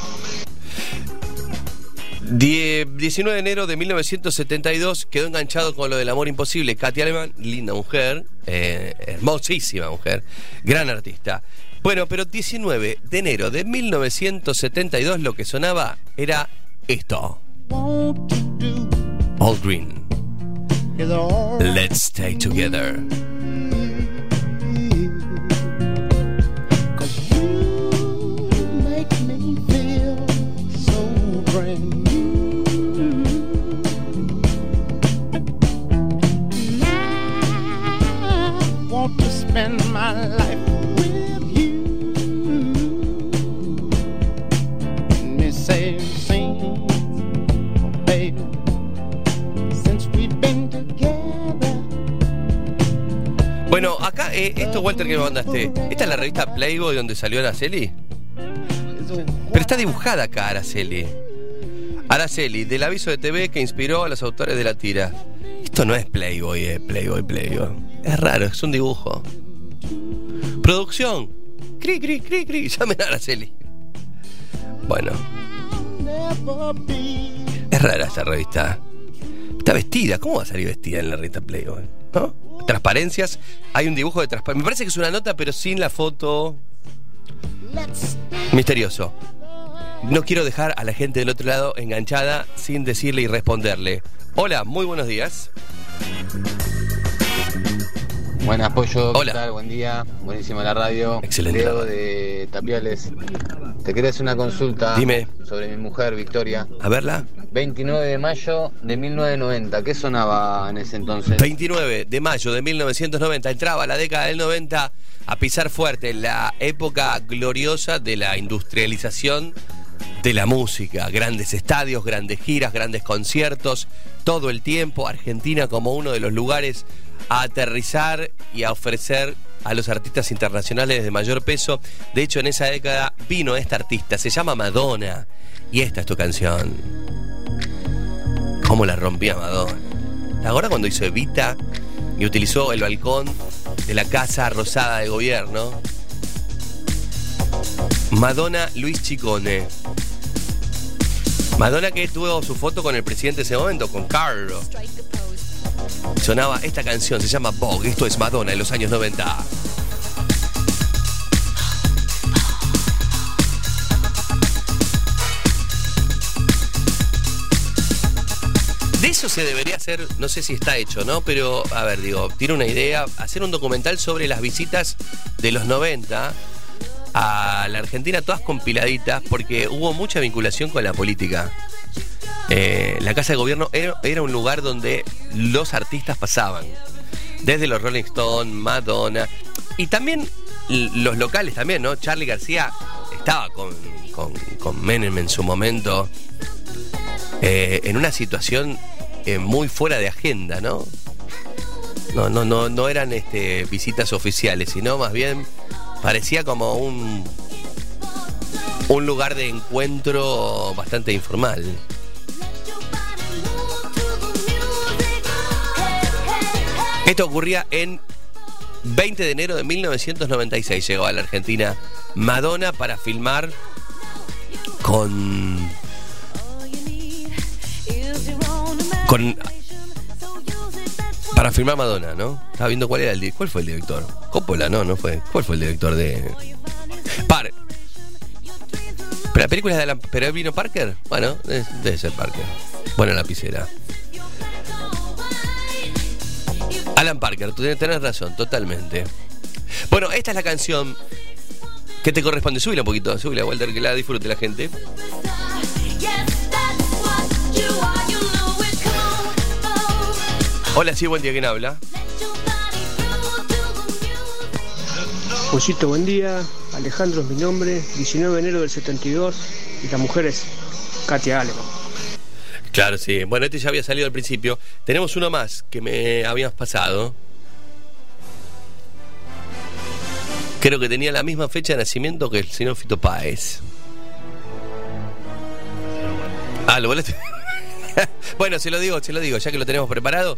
Die- 19 de enero de 1972 quedó enganchado con lo del amor imposible. Katy Aleman, linda mujer, eh, hermosísima mujer, gran artista. Bueno, pero 19 de enero de 1972 lo que sonaba era esto. All Green. Let's stay together. Bueno, acá, eh, esto Walter que me mandaste, ¿esta es la revista Playboy donde salió Araceli? Pero está dibujada acá Araceli. Araceli, del aviso de TV que inspiró a los autores de la tira. Esto no es Playboy, eh, Playboy, Playboy. Es raro, es un dibujo. Producción. Cri, cri, cri, cri. Llamen a Araceli. Bueno, es rara esta revista. Está vestida. ¿Cómo va a salir vestida en la revista Playboy? ¿No? Transparencias. Hay un dibujo de transparencia. Me parece que es una nota, pero sin la foto. Misterioso. No quiero dejar a la gente del otro lado enganchada sin decirle y responderle. Hola, muy buenos días. Buenas, Pollo. Hola. ¿Qué tal? Buen día. Buenísima la radio. Excelente Leo de Tapiales. Te quería hacer una consulta Dime. sobre mi mujer, Victoria. A verla. 29 de mayo de 1990. ¿Qué sonaba en ese entonces? 29 de mayo de 1990 entraba la década del 90 a pisar fuerte la época gloriosa de la industrialización de la música, grandes estadios, grandes giras, grandes conciertos, todo el tiempo Argentina como uno de los lugares a aterrizar y a ofrecer a los artistas internacionales de mayor peso. De hecho, en esa década vino esta artista, se llama Madonna, y esta es tu canción. ¿Cómo la rompía Madonna? Ahora cuando hizo Evita y utilizó el balcón de la Casa Rosada de Gobierno. Madonna Luis Chicone. Madonna que tuvo su foto con el presidente de ese momento, con Carlos. Sonaba esta canción, se llama Vogue. Esto es Madonna en los años 90. De eso se debería hacer, no sé si está hecho, ¿no? Pero, a ver, digo, tiene una idea, hacer un documental sobre las visitas de los 90 a la Argentina, todas compiladitas, porque hubo mucha vinculación con la política. Eh, la Casa de Gobierno era, un lugar donde los artistas pasaban. Desde los Rolling Stones, Madonna. Y también los locales también, ¿no? Charlie García estaba con Menem en su momento. eh, en una situación eh, muy fuera de agenda, ¿no? No, no, no, no eran este, visitas oficiales, sino más bien parecía como un, un lugar de encuentro bastante informal. Esto ocurría en 20 de enero de 1996. Llegó a la Argentina Madonna para filmar con. con para filmar Madonna, ¿no? Estaba viendo cuál era el cuál fue el director. Coppola, no, no fue. ¿Cuál fue el director de Par? Pero la película es de Alan, pero vino Parker. Bueno, debe ser Parker. Buena lapicera. Alan Parker, tú tenés razón, totalmente. Bueno, esta es la canción que te corresponde. Súbila un poquito, súbila, Walter, que la disfrute la gente. Hola, sí, buen día, ¿quién habla? Pollito, buen día. Alejandro es mi nombre. 19 de enero del 72. Y la mujer es Katia Aleman. Claro, sí. Bueno, este ya había salido al principio. Tenemos uno más que me habías pasado. Creo que tenía la misma fecha de nacimiento que el señor Fito Páez. Ah, lo volaste. bueno, se lo digo, se lo digo, ya que lo tenemos preparado.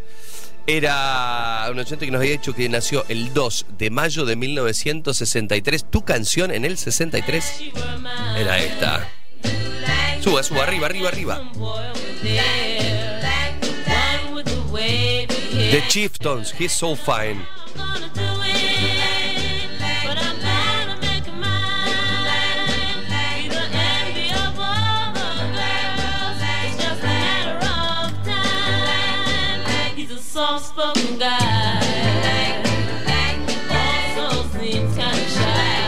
Era un oyente que nos había dicho que nació el 2 de mayo de 1963. Tu canción en el 63 era esta. Suba, suba, arriba, arriba, arriba. The Chieftains, he's so fine.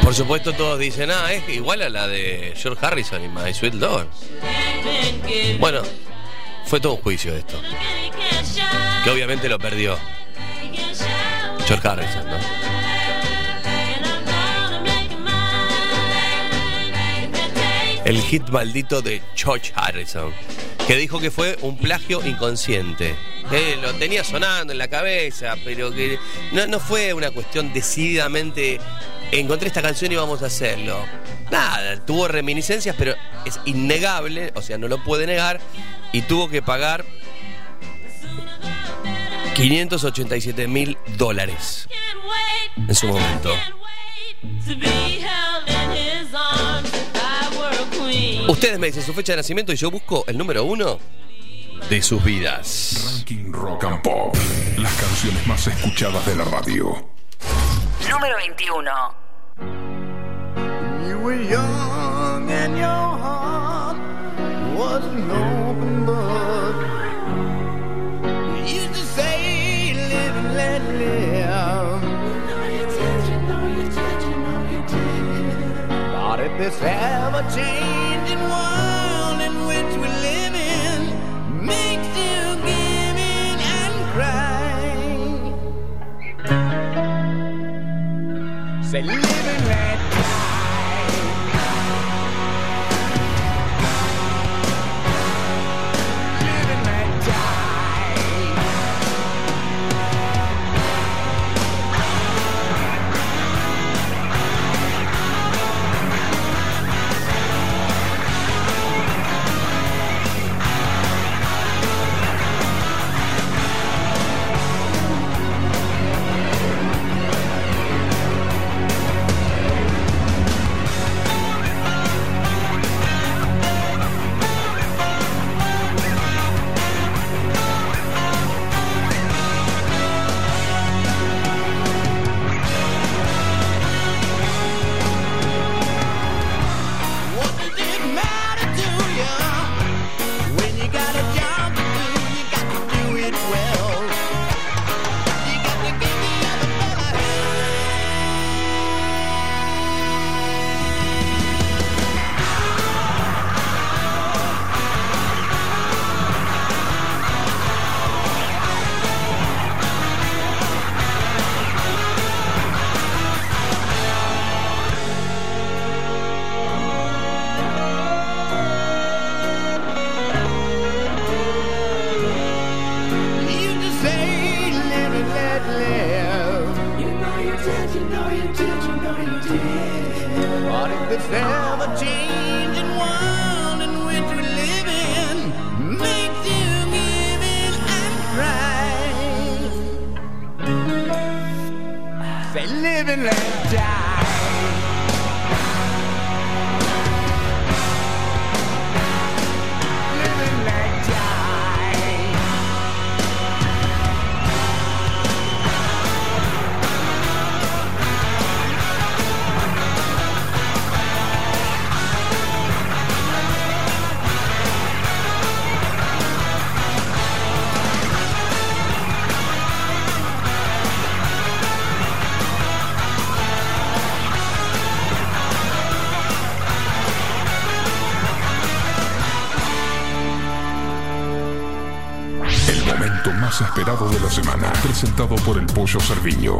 Por supuesto todos dicen, ah, es igual a la de George Harrison y My Sweet Lord. Bueno, fue todo un juicio esto. Que obviamente lo perdió. George Harrison, ¿no? El hit maldito de George Harrison. Que dijo que fue un plagio inconsciente. Que lo tenía sonando en la cabeza, pero que no, no fue una cuestión decididamente. Encontré esta canción y vamos a hacerlo. Nada, tuvo reminiscencias, pero es innegable, o sea, no lo puede negar. Y tuvo que pagar 587 mil dólares en su momento. Ustedes me dicen su fecha de nacimiento y yo busco el número uno de sus vidas. Ranking Rock and Pop. Las canciones más escuchadas de la radio. Número 21. You were young and your heart was an open book. You used to say, live and let live. But if this ever changing world in which we live in makes you give in and cry, say, live Presentado por el Pollo Cerviño.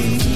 you.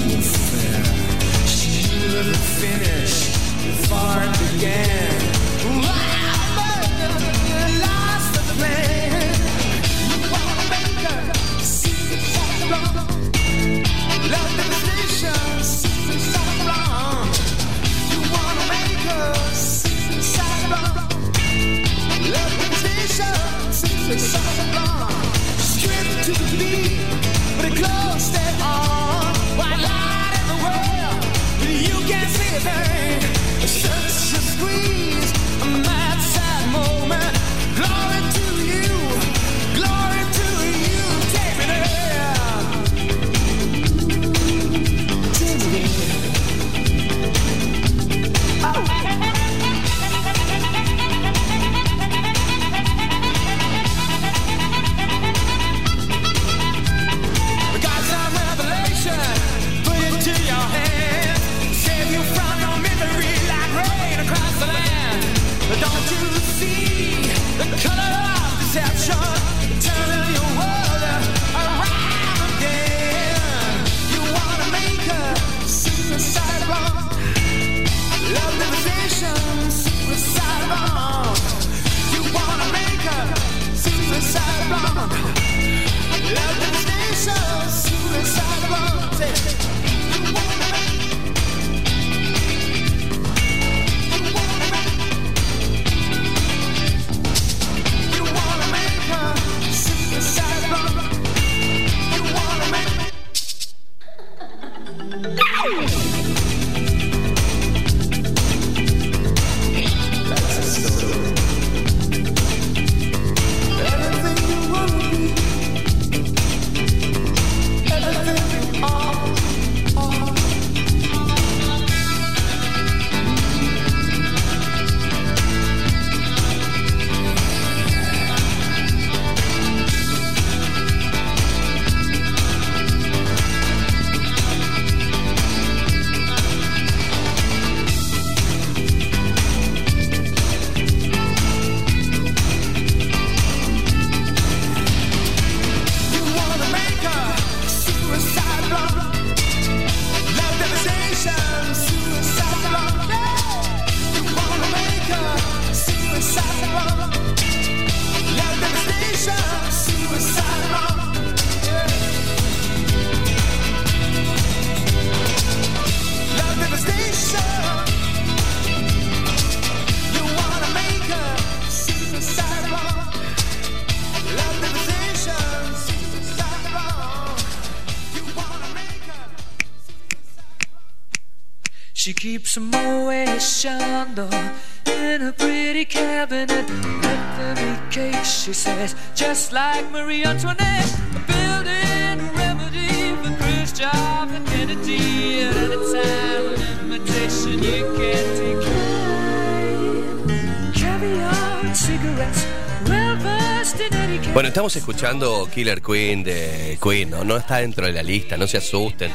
Estamos escuchando Killer Queen de Queen, ¿no? No está dentro de la lista, no se asusten.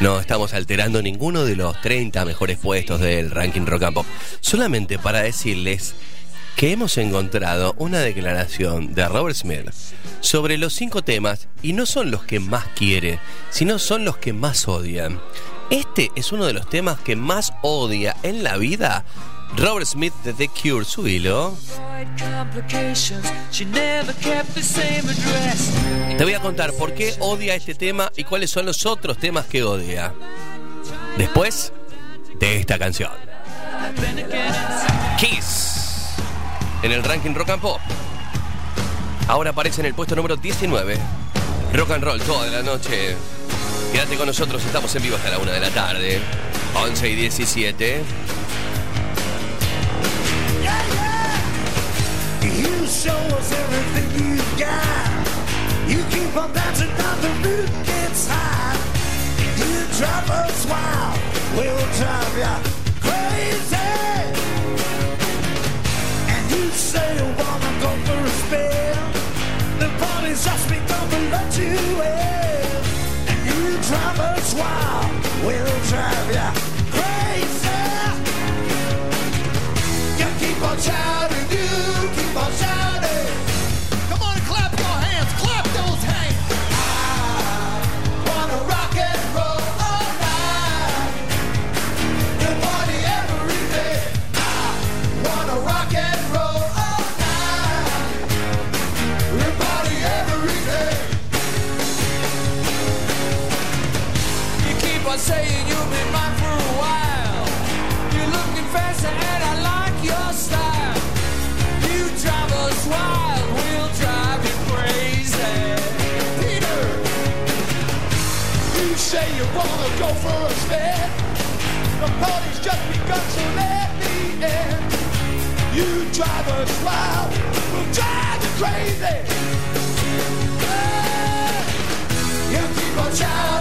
No estamos alterando ninguno de los 30 mejores puestos del ranking Rock and Pop. Solamente para decirles que hemos encontrado una declaración de Robert Smith sobre los cinco temas y no son los que más quiere, sino son los que más odian. Este es uno de los temas que más odia en la vida Robert Smith de The Cure. Subilo. Te voy a contar por qué odia este tema y cuáles son los otros temas que odia. Después de esta canción. Kiss. En el ranking Rock and Pop. Ahora aparece en el puesto número 19. Rock and Roll toda la noche. Quédate con nosotros, estamos en vivo hasta la 1 de la tarde. 11 y 17. Show us everything you've got. You keep on dancing down the roof gets high. You drive us wild, we'll drive ya crazy. And you say you wanna go for a spin. The party's just begun to let you in. And you drive us wild, we'll drive ya crazy. You keep on shouting, party's just begun, so let me in. You drive us wild, we'll drive you crazy. You keep on shouting,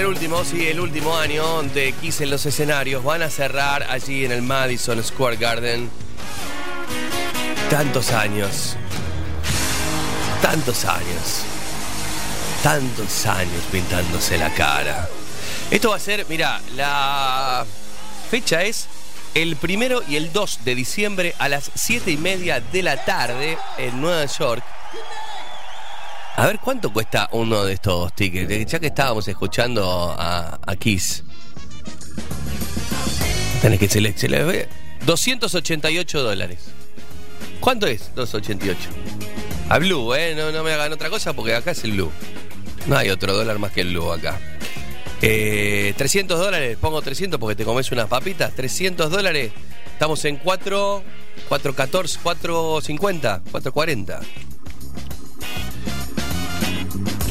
el último, sí, el último año de Kiss en los escenarios. Van a cerrar allí en el Madison Square Garden. Tantos años. Tantos años. Tantos años pintándose la cara. Esto va a ser, mira, la fecha es el primero y el 2 de diciembre a las 7 y media de la tarde en Nueva York. A ver cuánto cuesta uno de estos tickets, ya que estábamos escuchando a, a Kiss. Tenés que se le, se ve. 288 dólares. ¿Cuánto es 288? A Blue, ¿eh? No, no me hagan otra cosa porque acá es el Blue. No hay otro dólar más que el Blue acá. Eh, 300 dólares, pongo 300 porque te comes unas papitas. 300 dólares, estamos en 4, 414, 450, 440.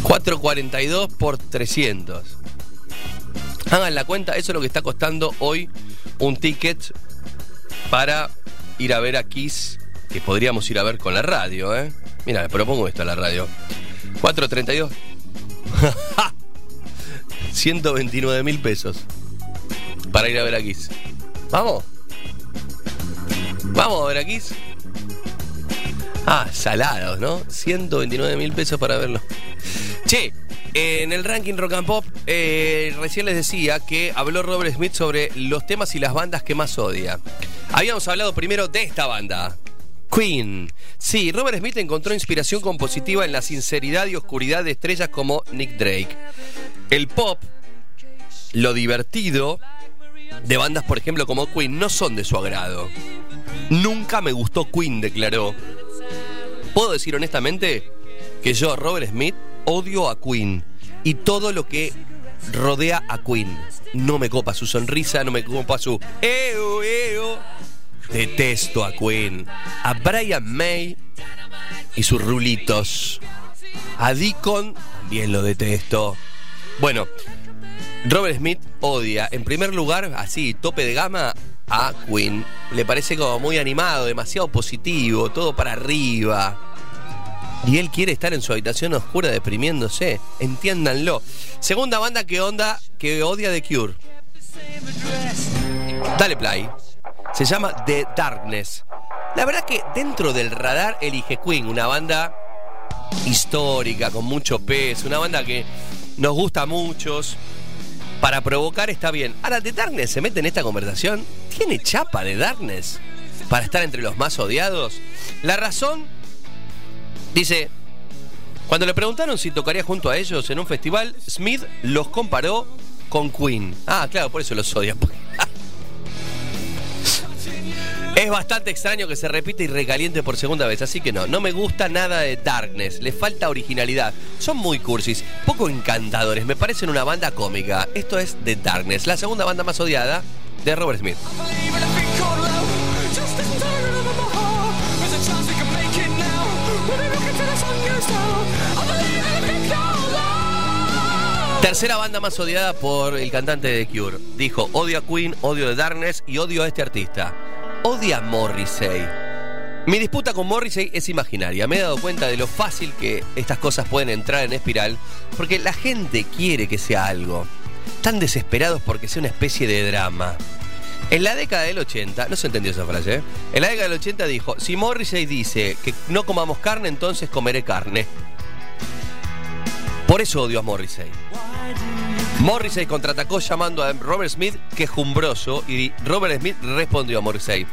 442 por 300. Hagan la cuenta, eso es lo que está costando hoy un ticket para ir a ver a Kiss, que podríamos ir a ver con la radio, ¿eh? Mira, le propongo esto a la radio. 432. 129 mil pesos para ir a ver a Kiss. ¿Vamos? ¿Vamos a ver a Kiss? Ah, salados, ¿no? 129 mil pesos para verlo. Che, en el ranking Rock and Pop, eh, recién les decía que habló Robert Smith sobre los temas y las bandas que más odia. Habíamos hablado primero de esta banda. Queen. Sí, Robert Smith encontró inspiración compositiva en la sinceridad y oscuridad de estrellas como Nick Drake. El pop, lo divertido de bandas, por ejemplo, como Queen, no son de su agrado. Nunca me gustó Queen, declaró. Puedo decir honestamente que yo, Robert Smith, odio a Queen y todo lo que rodea a Queen. No me copa su sonrisa, no me copa su eo, eo. Detesto a Queen, a Brian May y sus rulitos. A Deacon también lo detesto. Bueno, Robert Smith odia, en primer lugar, así, tope de gama, a Queen. Le parece como muy animado, demasiado positivo, todo para arriba. Y él quiere estar en su habitación oscura deprimiéndose. Entiéndanlo. Segunda banda que onda, que odia The Cure. Dale play. Se llama The Darkness. La verdad que dentro del radar elige Queen, una banda histórica, con mucho peso, una banda que nos gusta a muchos. Para provocar está bien. Ahora, The Darkness se mete en esta conversación. Tiene chapa de Darkness. para estar entre los más odiados? La razón, dice, cuando le preguntaron si tocaría junto a ellos en un festival, Smith los comparó con Queen. Ah, claro, por eso los odia. Es bastante extraño que se repita y recaliente por segunda vez, así que no, no me gusta nada de Darkness, le falta originalidad. Son muy cursis, poco encantadores, me parecen una banda cómica. Esto es The Darkness, la segunda banda más odiada de Robert Smith. Tercera banda más odiada por el cantante de The Cure. Dijo, odio a Queen, odio The Darkness y odio a este artista. Odia a Morrissey. Mi disputa con Morrissey es imaginaria. Me he dado cuenta de lo fácil que estas cosas pueden entrar en espiral porque la gente quiere que sea algo. Están desesperados porque sea una especie de drama. En la década del 80, no se entendió esa frase, ¿eh? En la década del 80 dijo, si Morrissey dice que no comamos carne, entonces comeré carne. Por eso odio a Morrissey. Morrissey contraatacó llamando a Robert Smith quejumbroso y Robert Smith respondió a Morrissey.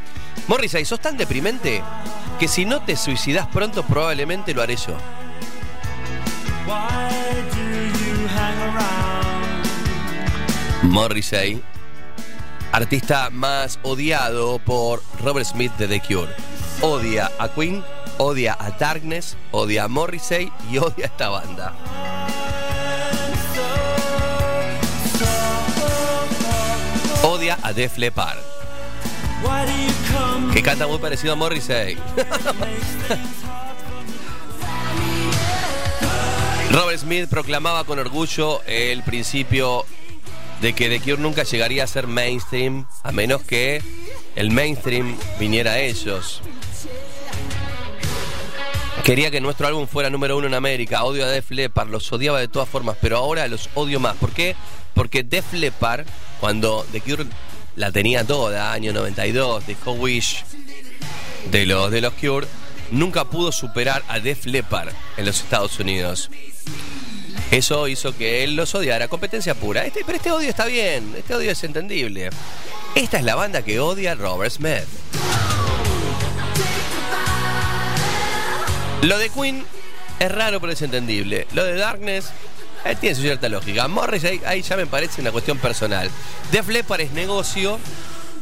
Morrissey, sos tan deprimente que si no te suicidas pronto probablemente lo haré yo. Morrissey, artista más odiado por Robert Smith de The Cure. Odia a Queen, odia a Darkness, odia a Morrissey y odia a esta banda. A Def Leppard. Que canta muy parecido a Morrissey. Robert Smith proclamaba con orgullo el principio de que The Cure nunca llegaría a ser mainstream a menos que el mainstream viniera a ellos. Quería que nuestro álbum fuera número uno en América. Odio a Def Leppard, los odiaba de todas formas, pero ahora los odio más. ¿Por qué? Porque Def Leppard, cuando The Cure la tenía toda, año 92, Disco Wish, de los, de los Cure, nunca pudo superar a Def Leppard en los Estados Unidos. Eso hizo que él los odiara, competencia pura. Este, pero este odio está bien, este odio es entendible. Esta es la banda que odia Robert Smith. Lo de Queen es raro pero es entendible. Lo de Darkness eh, tiene su cierta lógica. Morris ahí, ya me parece una cuestión personal. Def Leppard es negocio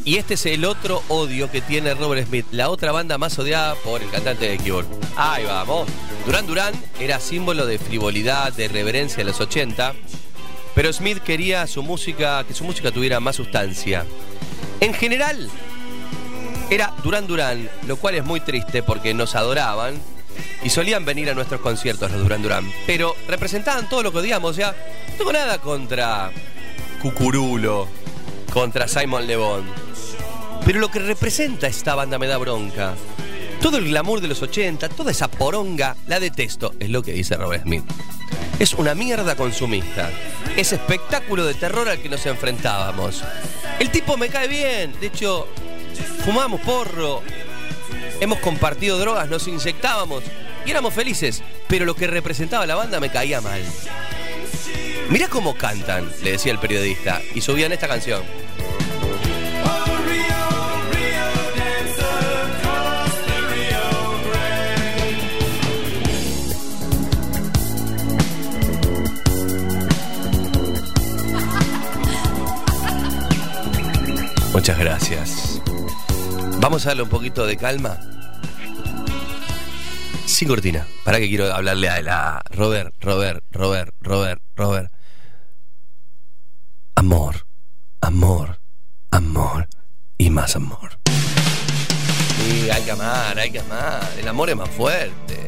y este es el otro odio que tiene Robert Smith, la otra banda más odiada por el cantante de Cure. Ahí vamos. Duran Duran era símbolo de frivolidad, de reverencia en los 80, pero Smith quería su música, que su música tuviera más sustancia. En general, era Duran Duran, lo cual es muy triste porque nos adoraban y solían venir a nuestros conciertos los Duran Duran, pero representaban todo lo que odiamos, o sea, no tengo nada contra Cucurulo, contra Simon Le Bon. Pero lo que representa esta banda me da bronca. Todo el glamour de los 80, toda esa poronga, la detesto, es lo que dice Robert Smith. Es una mierda consumista. Ese espectáculo de terror al que nos enfrentábamos. El tipo me cae bien. De hecho, fumamos porro. Hemos compartido drogas, nos inyectábamos y éramos felices. Pero lo que representaba la banda me caía mal. Mirá cómo cantan, le decía el periodista, y subían esta canción. Muchas gracias. Vamos a darle un poquito de calma. Sin cortina. Para que quiero hablarle a la Robert, Robert, Robert, Robert, Robert. Amor, amor, amor y más amor. Sí, hay que amar, hay que amar. El amor es más fuerte.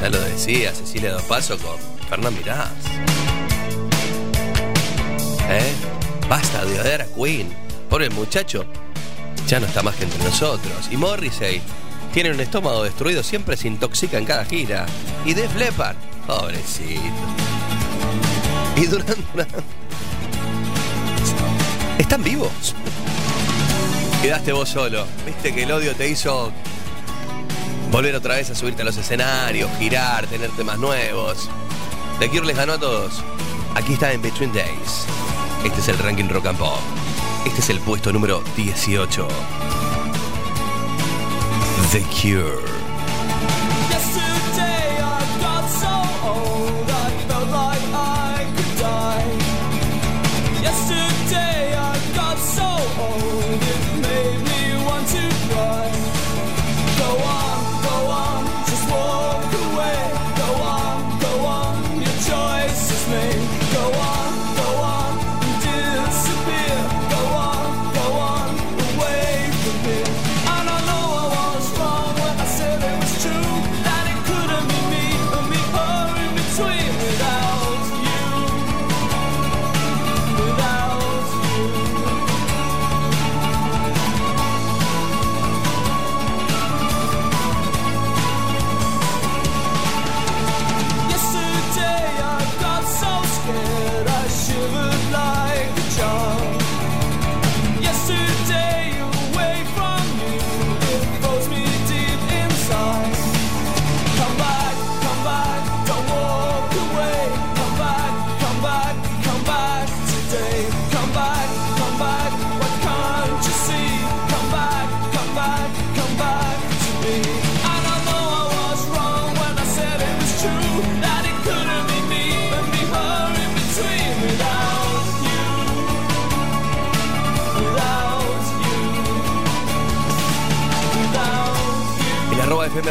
Ya lo decía Cecilia Dos Pasos con Fernán Mirás. ¿Eh? Basta de odiar a Queen. Pobre muchacho, ya no está más que entre nosotros. Y Morrissey tiene un estómago destruido, siempre se intoxica en cada gira. Y Def Leppard, pobrecito. Y Duran Duran. ¿Están vivos? Quedaste vos solo. Viste que el odio te hizo volver otra vez a subirte a los escenarios, girar, tener temas nuevos. The Cure les ganó a todos. Aquí está en Between Days. Este es el ranking rock and pop. Este es el puesto número 18. The Cure.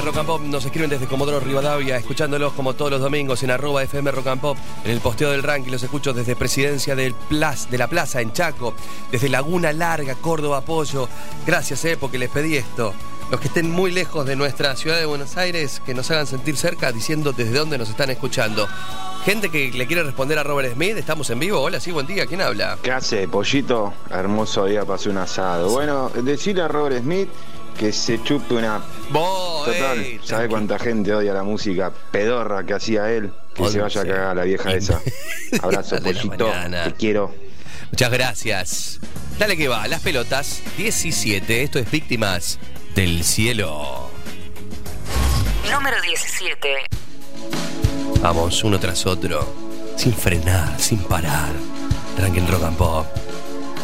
Rock and Pop nos escriben desde Comodoro Rivadavia, escuchándolos como todos los domingos en arroba FM Rock and Pop. En el posteo del ranking los escucho desde Presidencia del Plas, de la Plaza en Chaco, desde Laguna Larga, Córdoba, Apoyo. Gracias, eh, porque les pedí esto. Los que estén muy lejos de nuestra ciudad de Buenos Aires, que nos hagan sentir cerca diciendo desde dónde nos están escuchando. Gente que le quiere responder a Robert Smith, estamos en vivo. Hola, sí, buen día. ¿Quién habla? ¿Qué hace, pollito? Hermoso día pasé un asado. Bueno, decirle a Robert Smith que se chupe una. Total, ey, ¿sabe cuánta gente odia la música pedorra que hacía él? Que se vaya a cagar la vieja esa. Abrazo, pollito. Te quiero. Muchas gracias. Dale que va, las pelotas 17. Esto es Víctimas del Cielo. Número 17. Vamos, uno tras otro, sin frenar, sin parar. Ranking Rock and Pop.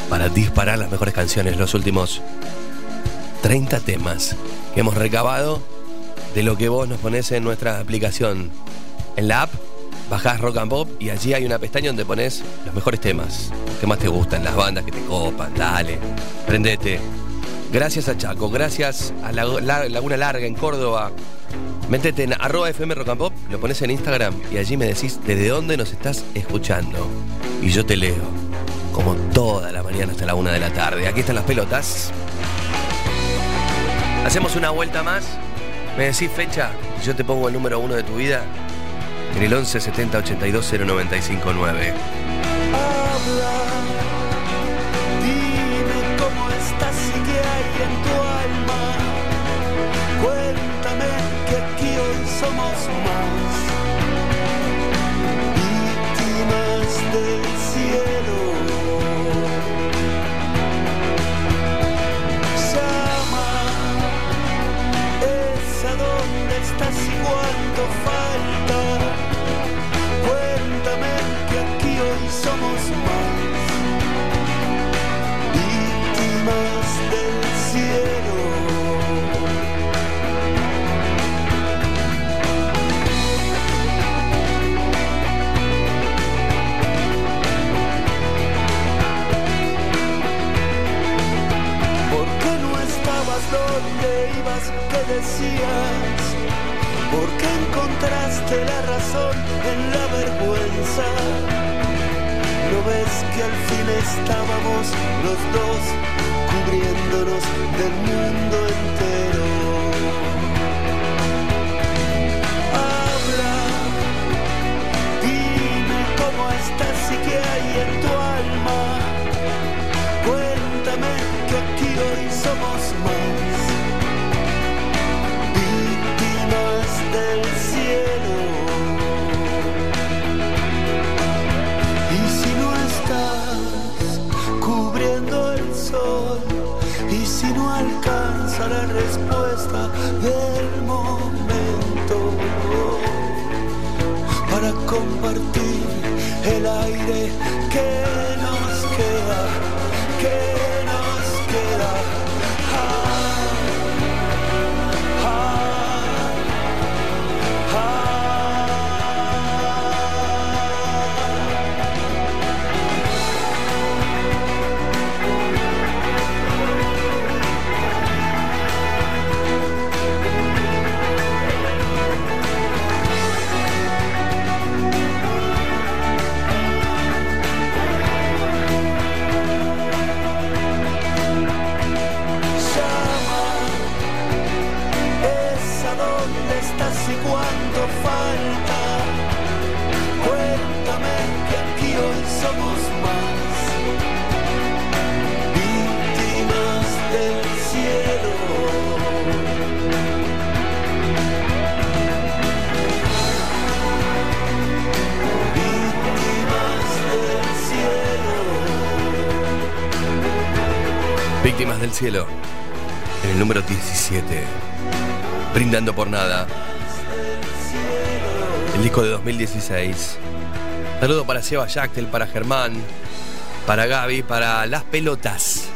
Para disparar las mejores canciones, los últimos 30 temas que hemos recabado de lo que vos nos pones en nuestra aplicación. En la app bajás Rock and Pop y allí hay una pestaña donde pones los mejores temas. Los que más te gustan, las bandas que te copan, dale, prendete. Gracias a Chaco, gracias a la, la- Laguna Larga en Córdoba. Métete en arroba FM Rock and Pop, lo pones en Instagram y allí me decís desde dónde nos estás escuchando. Y yo te leo, como toda la mañana hasta la una de la tarde. Aquí están las pelotas. Hacemos una vuelta más. Me decís fecha, yo te pongo el número uno de tu vida en el 11 70 82 095 9. Habla, dime cómo estás y qué hay en tu alma. Cuéntame que aquí hoy somos más ibas? ¿Qué decías? ¿Por qué encontraste la razón en la vergüenza? ¿No ves que al fin estábamos los dos cubriéndonos del mundo entero? Habla, dime cómo estás y qué hay en tu alma. Cuéntame que aquí hoy somos más del cielo. Y si no estás cubriendo el sol, y si no alcanza la respuesta del momento para compartir el aire que nos queda, que Víctimas del cielo. En el número 17. Brindando por nada. El disco de 2016. Saludo para Seba Yactel, para Germán, para Gaby, para las pelotas.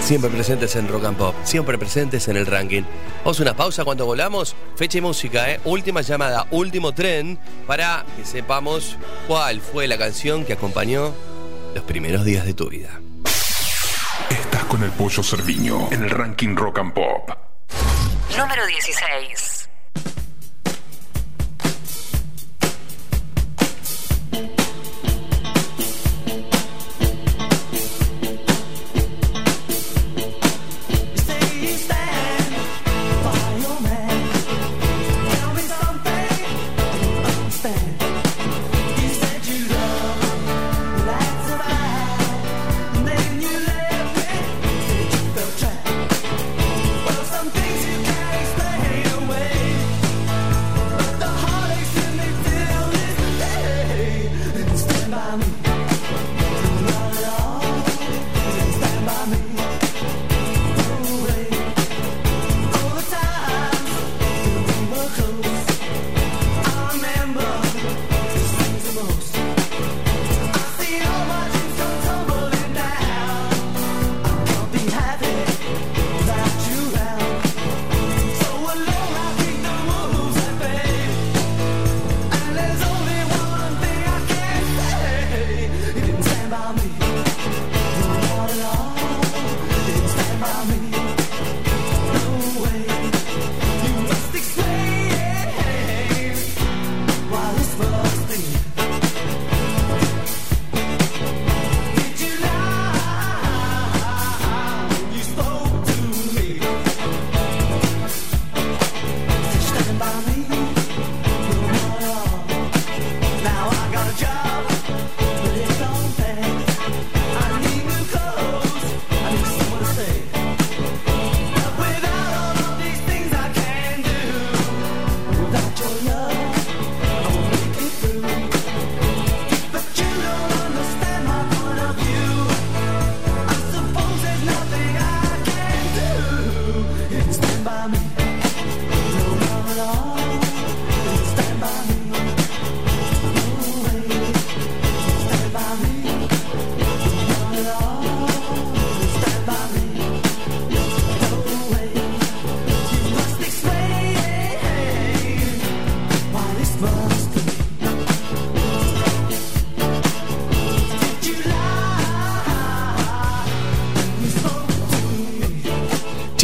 Siempre presentes en Rock and Pop, siempre presentes en el ranking. Vamos a una pausa cuando volamos. Fecha y música, ¿eh? Última llamada, último tren, para que sepamos cuál fue la canción que acompañó los primeros días de tu vida. Con el pollo Cerviño en el ranking Rock and Pop. Número 16.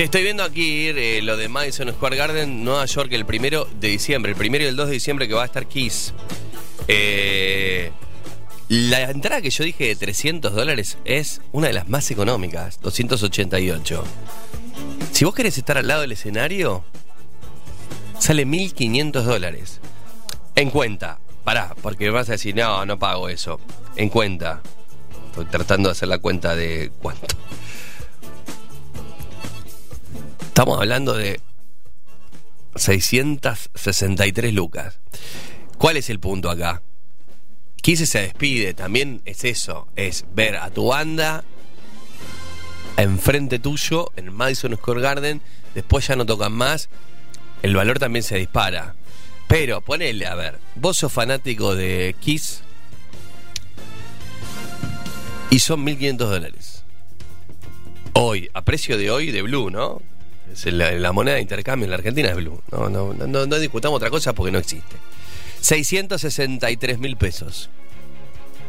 Estoy viendo aquí eh, lo de Madison Square Garden, Nueva York, el primero de diciembre, el primero y el 2 de diciembre que va a estar Kiss. Eh, la entrada que yo dije de 300 dólares es una de las más económicas, 288. Si vos querés estar al lado del escenario, sale 1500 dólares. En cuenta, pará, porque vas a decir, no, no pago eso. En cuenta. Estoy tratando de hacer la cuenta de cuánto. Estamos hablando de 663 lucas. ¿Cuál es el punto acá? Quise se despide, también es eso, es ver a tu banda enfrente tuyo en Madison Square Garden, después ya no tocan más, el valor también se dispara. Pero ponele, a ver, vos sos fanático de Kiss y son 1.500 dólares. Hoy, a precio de hoy, de Blue, ¿no? La, moneda de intercambio en la Argentina es Blue. No, no, no, discutamos otra cosa porque no existe. 663 mil pesos.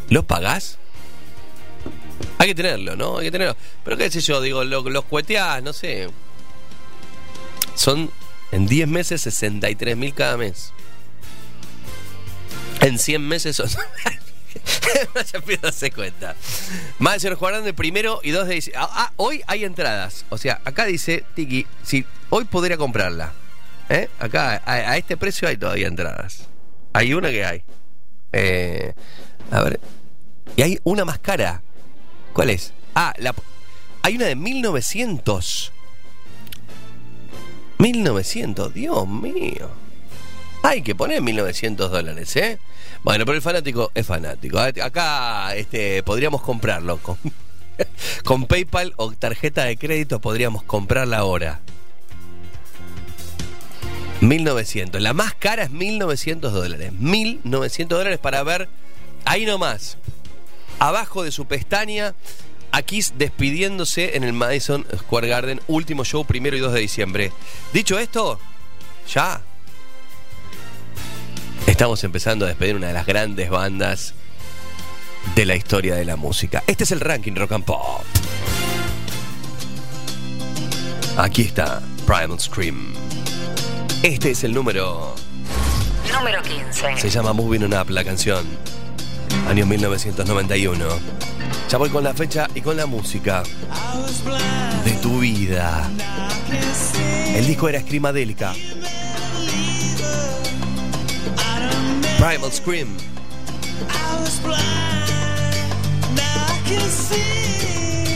¿Los pagás? Hay que tenerlo, ¿no? Hay que tenerlo. Pero qué sé yo, digo, lo- los cueteás, no sé. Son en 10 meses 63 mil cada mes. En 100 meses son... ya empiezo a hacer cuenta. Madison Juan de primero y 2 de diciembre. Ah, ah, hoy hay entradas. O sea, acá dice Tiki, si hoy podría comprarla. ¿eh? Acá, a, a este precio hay todavía entradas. Hay una que hay. Eh, a ver. Y hay una más cara. ¿Cuál es? Ah, la, hay una de 1900. 1900, Dios mío. Hay que poner 1900 dólares, ¿eh? Bueno, pero el fanático es fanático. Acá este, podríamos comprarlo. Con, con PayPal o tarjeta de crédito podríamos comprarla ahora. 1900. La más cara es 1900 dólares. 1900 dólares para ver ahí nomás. Abajo de su pestaña. Aquí despidiéndose en el Madison Square Garden. Último show primero y 2 de diciembre. Dicho esto, ya. Estamos empezando a despedir una de las grandes bandas de la historia de la música. Este es el ranking Rock and Pop. Aquí está Primal Scream. Este es el número. Número 15. Se llama Moving On Up la canción. Año 1991. Ya voy con la fecha y con la música de tu vida. El disco era Screamadélica. Primal Scream. Now I can see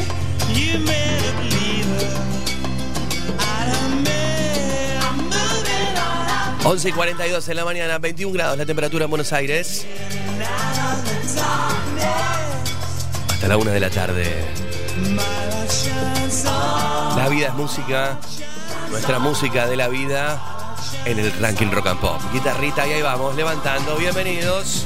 you made a believer out of me. I'm moving on up 11 y 42 en la mañana, 21 grados la temperatura en Buenos Aires. Hasta la 1 de la tarde. La vida es música. Nuestra música de la vida en el ranking rock and pop. Guitarrita y ahí vamos, levantando. Bienvenidos.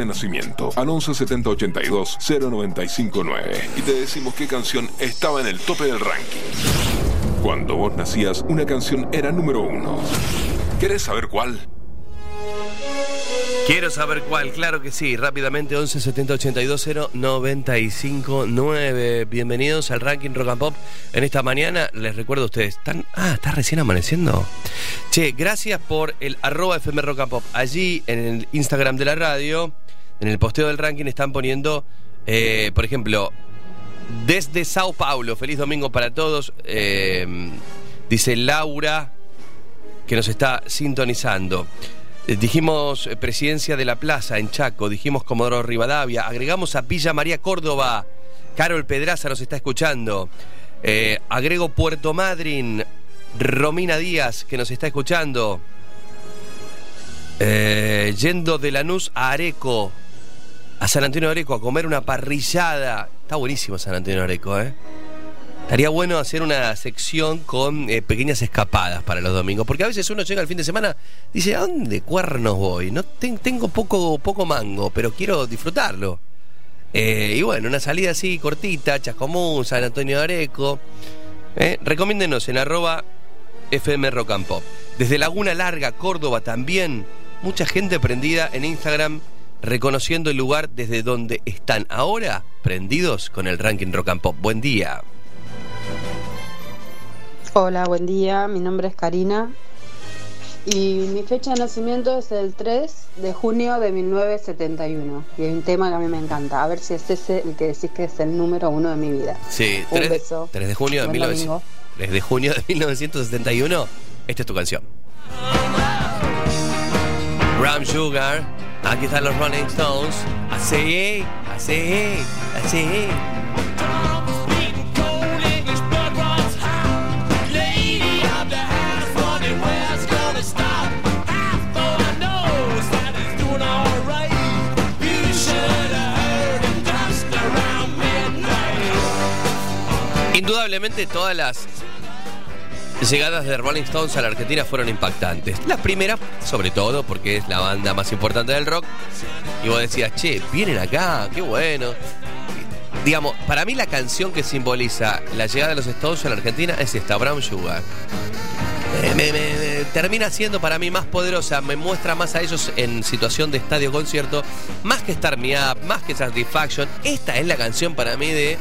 De nacimiento al 11 70 82 0959 y te decimos qué canción estaba en el tope del ranking. Cuando vos nacías, una canción era número uno. ¿Querés saber cuál? Quiero saber cuál, claro que sí. Rápidamente, 11 70 82 0 95 9. Bienvenidos al ranking Rock and Pop. En esta mañana, les recuerdo a ustedes, ¿están, ah, ¿está recién amaneciendo? Che, gracias por el arroba FM Pop. Allí, en el Instagram de la radio, en el posteo del ranking, están poniendo, eh, por ejemplo, desde Sao Paulo, feliz domingo para todos. eh, dice Laura, que nos está sintonizando. Eh, Dijimos presidencia de la plaza en Chaco, dijimos Comodoro Rivadavia, agregamos a Villa María Córdoba, Carol Pedraza nos está escuchando, Eh, agrego Puerto Madryn, Romina Díaz que nos está escuchando, Eh, yendo de Lanús a Areco, a San Antonio de Areco a comer una parrillada, está buenísimo San Antonio de Areco, ¿eh? Estaría bueno hacer una sección con eh, pequeñas escapadas para los domingos, porque a veces uno llega al fin de semana y dice, ¿a dónde cuernos voy? No ten- tengo poco, poco mango, pero quiero disfrutarlo. Eh, y bueno, una salida así cortita, Chascomún, San Antonio de Areco. Eh, recomiéndenos en arroba FM Rock. Desde Laguna Larga, Córdoba también, mucha gente prendida en Instagram reconociendo el lugar desde donde están ahora prendidos con el ranking Rock. Buen día. Hola, buen día. Mi nombre es Karina y mi fecha de nacimiento es el 3 de junio de 1971. Y hay un tema que a mí me encanta. A ver si es ese el que decís que es el número uno de mi vida. Sí, Un 3, beso. 3 de junio de Buen 1900 domingo. 3 de junio de 1971. Esta es tu canción. Brown Sugar. Aquí están los Rolling Stones. Así, así, así. Indudablemente todas las llegadas de Rolling Stones a la Argentina fueron impactantes. La primera, sobre todo, porque es la banda más importante del rock. Y vos decías, che, vienen acá, qué bueno. Digamos, para mí la canción que simboliza la llegada de los Stones a la Argentina es esta, Brown Sugar. Eh, me- termina siendo para mí más poderosa, me muestra más a ellos en situación de estadio concierto, más que Star Me Up, más que Satisfaction. Esta es la canción para mí de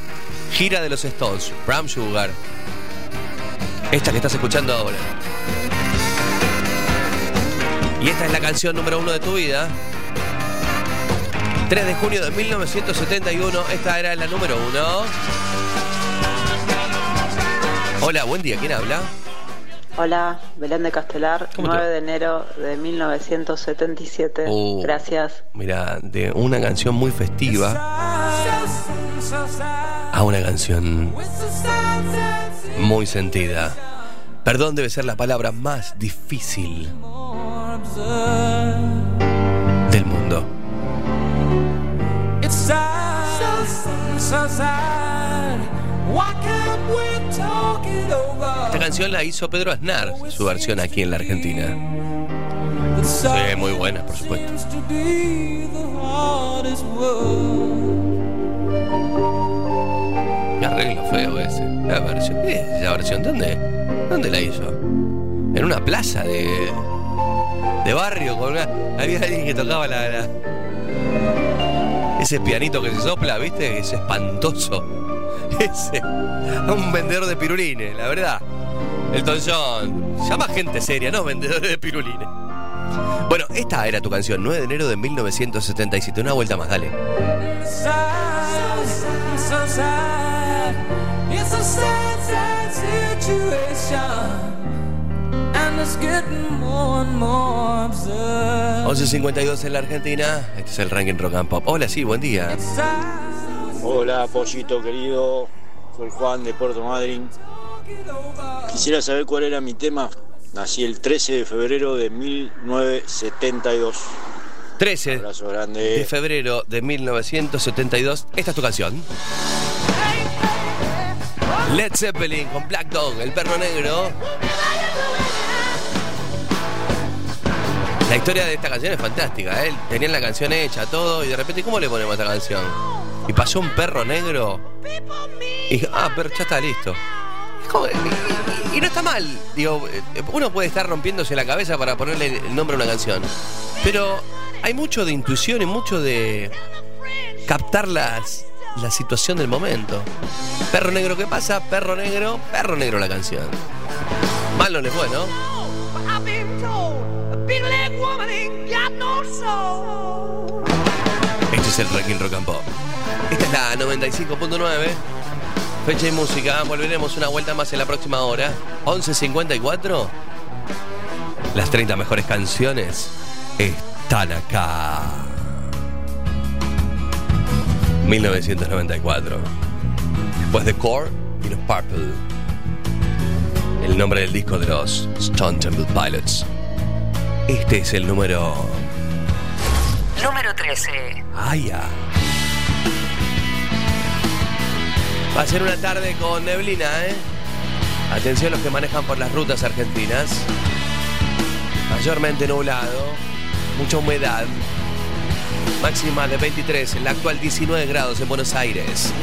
gira de los Stones, Brown Sugar. Esta que estás escuchando ahora. Y esta es la canción número uno de tu vida. 3 de junio de 1971, esta era la número uno. Hola, buen día, ¿quién habla? Hola, Belén de Castelar, ¿Cómo te 9 va? de enero de 1977. Oh. Gracias. Mira, de una canción muy festiva a una canción muy sentida. Perdón debe ser la palabra más difícil del mundo. It's sad, so sad. Why can't we talk it over? Esta canción la hizo Pedro Aznar, su versión aquí en la Argentina. Sí, muy buena, por supuesto. Qué arreglo feo ese. La versión. ¿Qué es esa versión? ¿Dónde? ¿Dónde la hizo? En una plaza de. de barrio. Había alguien que tocaba la- ese pianito que se sopla, ¿viste? Es espantoso. Ese. Un vendedor de pirulines, la verdad. Elton John. Llama gente seria, no vendedores de pirulines. Bueno, esta era tu canción, 9 de enero de 1977. Una vuelta más, dale. Sad, so sad. It's a sad, sad situation. And it's getting more and more absurd. 11.52 en la Argentina. Este es el ranking Rock and Pop. Hola, sí, buen día. Hola, pollito querido. Soy Juan de Puerto Madryn. Quisiera saber cuál era mi tema. Nací el 13 de febrero de 1972. 13 Abrazo de grande. febrero de 1972. Esta es tu canción. Led Zeppelin con Black Dog, el perro negro. La historia de esta canción es fantástica. ¿eh? Tenían la canción hecha, todo, y de repente, ¿cómo le ponemos esta canción? Y pasó un perro negro. Y ah, pero ya está listo. Y, no está mal. Eh, uno puede estar rompiéndose la cabeza para ponerle el nombre a una canción. Pero hay mucho de intuición y mucho de captar las, la situación del momento. Perro negro, ¿qué pasa? Perro negro, perro negro la canción. Mal no le fue, ¿no? Este es el Ranking Rock and Pop. Esta es la 95.9. Fecha y música. Volveremos una vuelta más en la próxima hora. 11.54. Las 30 mejores canciones están acá. 1994. Después de Core y los Purple. El nombre del disco de los Stone Temple Pilots. Este es el número. Número 13. ¡Ay, ya! Va a ser una tarde con neblina, ¿eh? Atención los que manejan por las rutas argentinas. Mayormente nublado, mucha humedad. Máxima de 23, en la actual 19 grados en Buenos Aires.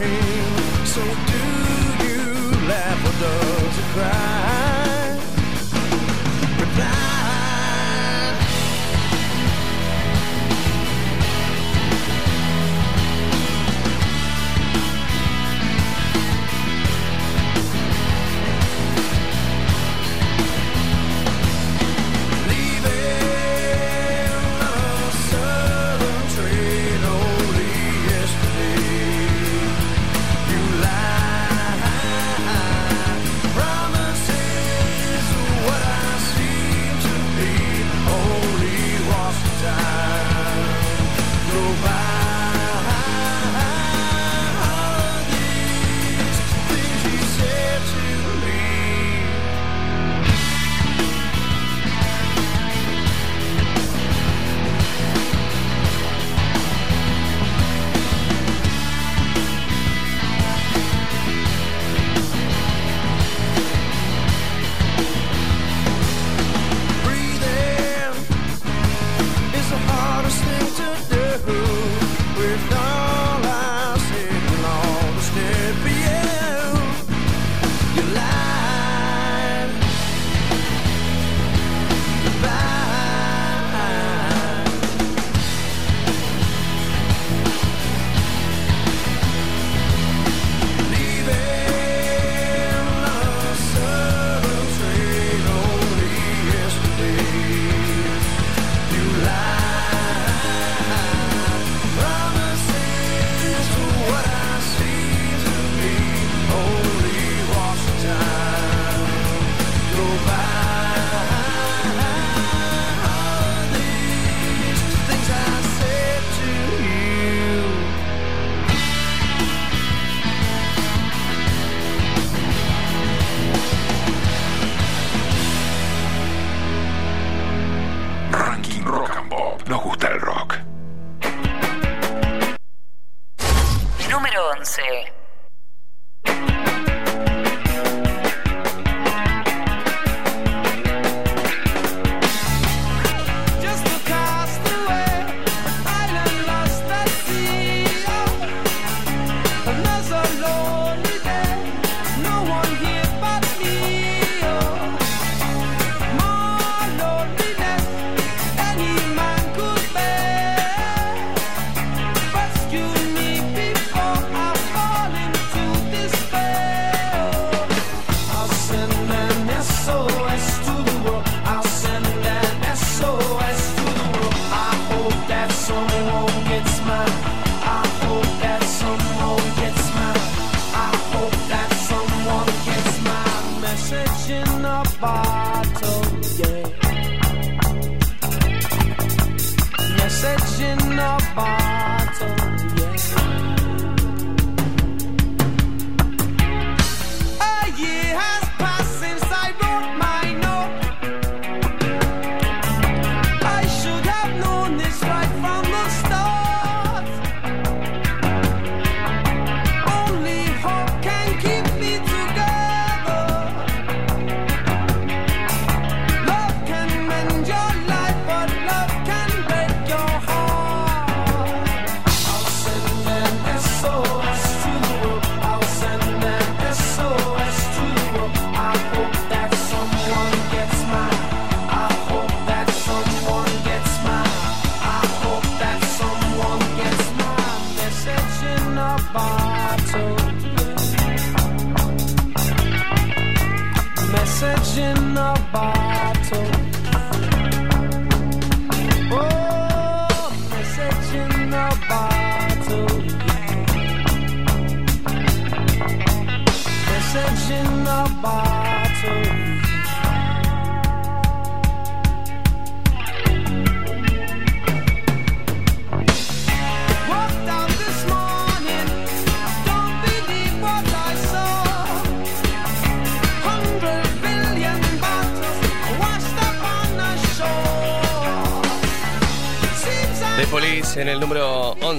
So do you laugh or does it cry?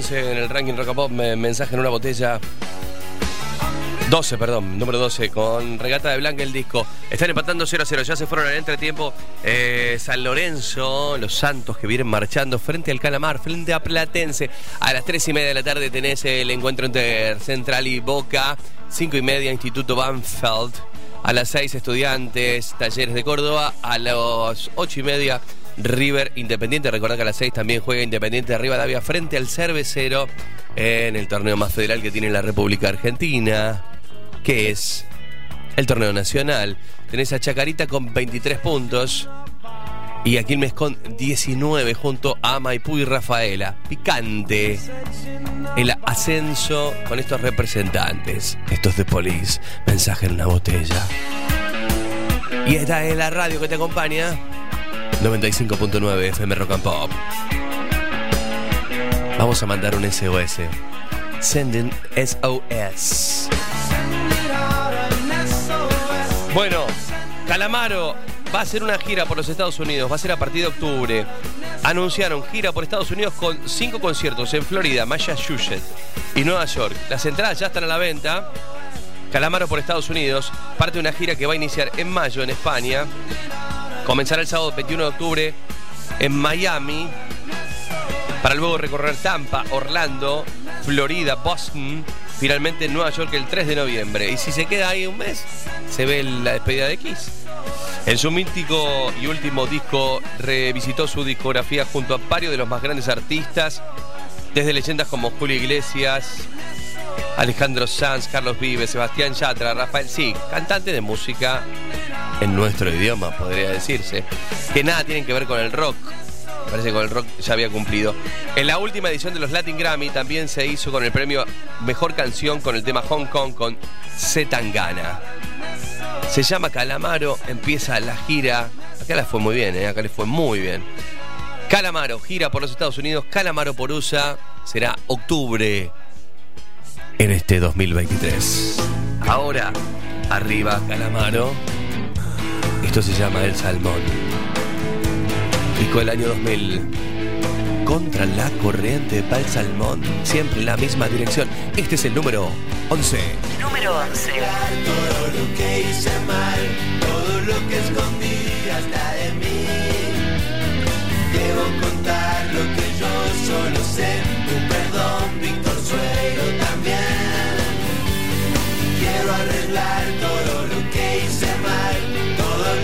11 en el ranking Rock and Pop, me- mensaje en una botella. 12, perdón, número 12, con regata de blanca el disco. Están empatando 0 a 0, ya se fueron al entretiempo. Eh, San Lorenzo, los Santos que vienen marchando frente al Calamar, frente a Platense. A las 3 y media de la tarde tenés el encuentro entre Central y Boca. 5 y media, Instituto Banfield. A las 6, Estudiantes, Talleres de Córdoba. A las 8 y media, River Independiente. Recordad que a las 6 también juega Independiente de Rivadavia frente al Cervecero en el torneo más federal que tiene la República Argentina, que es el torneo nacional. Tenés a Chacarita con 23 puntos y a Quilmes con 19 junto a Maipú y Rafaela. Picante el ascenso con estos representantes. Estos de Police. Mensaje en una botella. Y esta es la radio que te acompaña. 95.9 FM Rock and Pop. Vamos a mandar un SOS. Senden SOS. Bueno, Calamaro va a hacer una gira por los Estados Unidos, va a ser a partir de octubre. Anunciaron gira por Estados Unidos con cinco conciertos en Florida, Massachusetts y Nueva York. Las entradas ya están a la venta. Calamaro por Estados Unidos parte de una gira que va a iniciar en mayo en España. Comenzará el sábado 21 de octubre en Miami para luego recorrer Tampa, Orlando, Florida, Boston, finalmente en Nueva York el 3 de noviembre. Y si se queda ahí un mes, se ve la despedida de Kiss. En su mítico y último disco revisitó su discografía junto a varios de los más grandes artistas, desde leyendas como Julio Iglesias, Alejandro Sanz, Carlos Vives, Sebastián Yatra, Rafael Sí, cantante de música en nuestro idioma, podría decirse, que nada tienen que ver con el rock. Me parece que con el rock ya había cumplido. En la última edición de los Latin Grammy también se hizo con el premio Mejor Canción con el tema Hong Kong con Zetangana. Se llama Calamaro, empieza la gira. Acá le fue muy bien, ¿eh? acá le fue muy bien. Calamaro, gira por los Estados Unidos. Calamaro por USA será octubre en este 2023. Ahora, arriba Calamaro. Esto se llama El Salmón. Disco del año 2000. contra la corriente para el salmón, siempre en la misma dirección. Este es el número 11. Número 11. Todo lo que hice mal, todo lo que escondí hasta de mí. Debo contar lo que yo solo sé. Tu perdón, Víctor Suero también. Quiero arreglar todo lo que hice mal,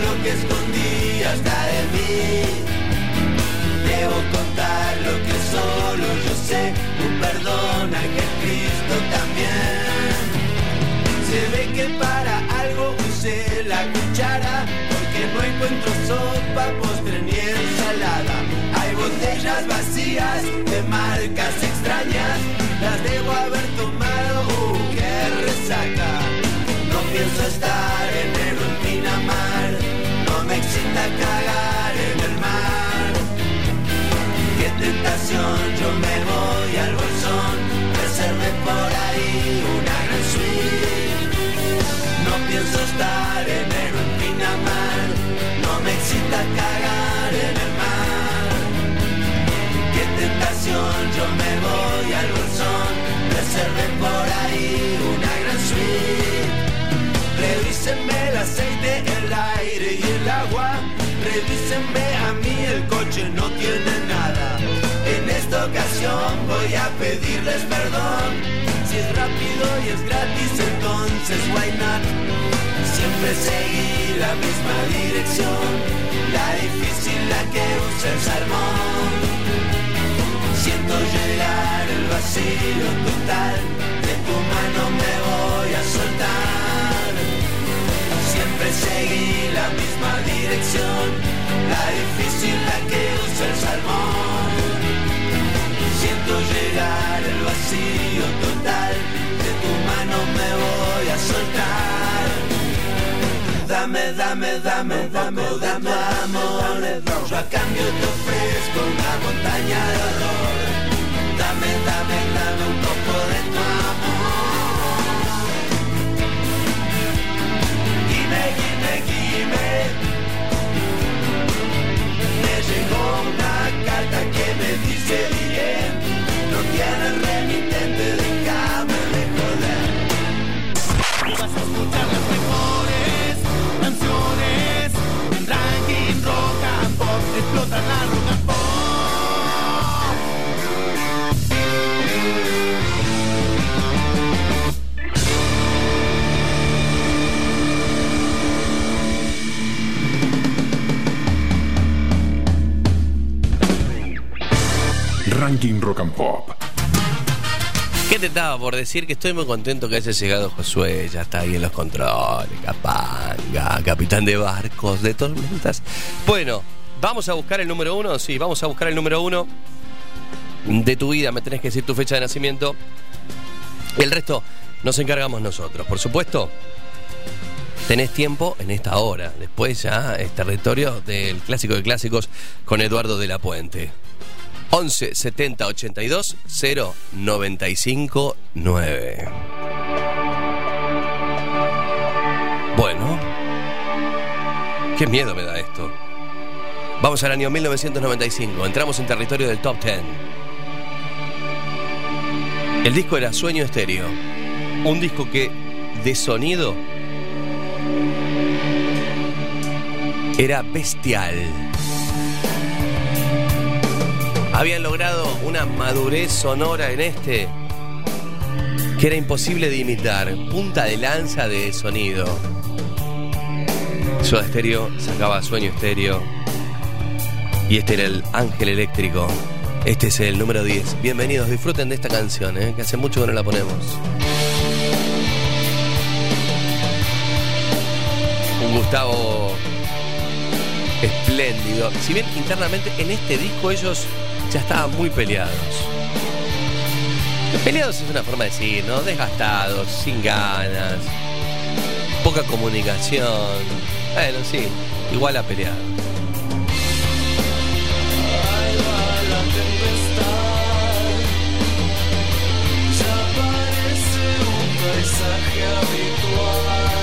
lo que escondí hasta de mí. Debo contar lo que solo yo sé. Tu perdón, Ángel Cristo también. Se ve que para algo usé la cuchara Porque no encuentro sopa, postre ni ensalada Hay botellas vacías de marcas extrañas Las debo haber tomado, uh, qué resaca No pienso estar en el excita cagar en el mar. Qué tentación, yo me voy al bolsón Reservé por ahí una gran suite. No pienso estar en el Pinamar No me excita cagar en el mar. Qué tentación, yo me voy al bolsón Reservé por ahí una gran suite Revísenme el aceite, el aire y el agua. Revísenme a mí, el coche no tiene nada. En esta ocasión voy a pedirles perdón. Si es rápido y es gratis, entonces why not? Siempre seguí la misma dirección. La difícil, la que usa el salmón. Siento llegar el vacío total. De tu mano me voy a soltar. Seguí la misma dirección. La difícil, la que usa el salmón. Siento llegar el vacío total. De tu mano me voy a soltar. Dame, dame, dame, dame, dame amor. Yo a cambio te ofrezco una montaña de horror. Dame, dame, dame un poco de tu amor. Llegó una carta que me dice bien. No tienes remitente, déjame Ranking Rock and Pop. ¿Qué te estaba por decir? Que estoy muy contento que haya llegado Josué, ya está ahí en los controles, capanga, capitán de barcos, de tormentas. Bueno, vamos a buscar el número uno, sí, vamos a buscar el número uno de tu vida, me tenés que decir tu fecha de nacimiento. El resto nos encargamos nosotros, por supuesto. Tenés tiempo en esta hora, después ya es territorio del clásico de clásicos con Eduardo de la Puente. 11 70 82 0 95 9. Bueno, qué miedo me da esto. Vamos al año 1995, entramos en territorio del top 10. El disco era Sueño Estéreo, un disco que de sonido era bestial. Habían logrado una madurez sonora en este que era imposible de imitar. Punta de lanza de sonido. Soda Stereo sacaba Sueño Estéreo. Y este era el Ángel Eléctrico. Este es el número 10. Bienvenidos, disfruten de esta canción, ¿eh? que hace mucho que no la ponemos. Un Gustavo espléndido. Si bien internamente en este disco ellos ya estaban muy peleados. Peleados es una forma de decir, ¿no? Desgastados, sin ganas, poca comunicación. Bueno, sí, igual a pelear. habitual,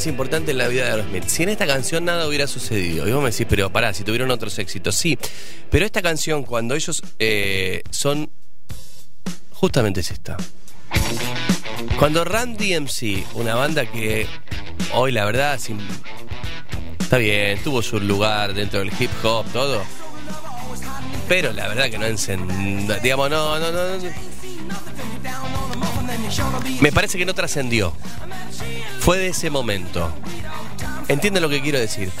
más importante en la vida de Aerosmith. Si en esta canción nada hubiera sucedido, y vos me decís, pero pará, si tuvieron otros éxitos, sí. Pero esta canción, cuando ellos eh, son. Justamente es esta. Cuando Run DMC, una banda que hoy la verdad sin- está bien, tuvo su lugar dentro del hip hop, todo. Pero la verdad que no encend... Digamos, no, no. no. Me parece que no trascendió. Fue de ese momento. ¿Entienden lo que quiero decir?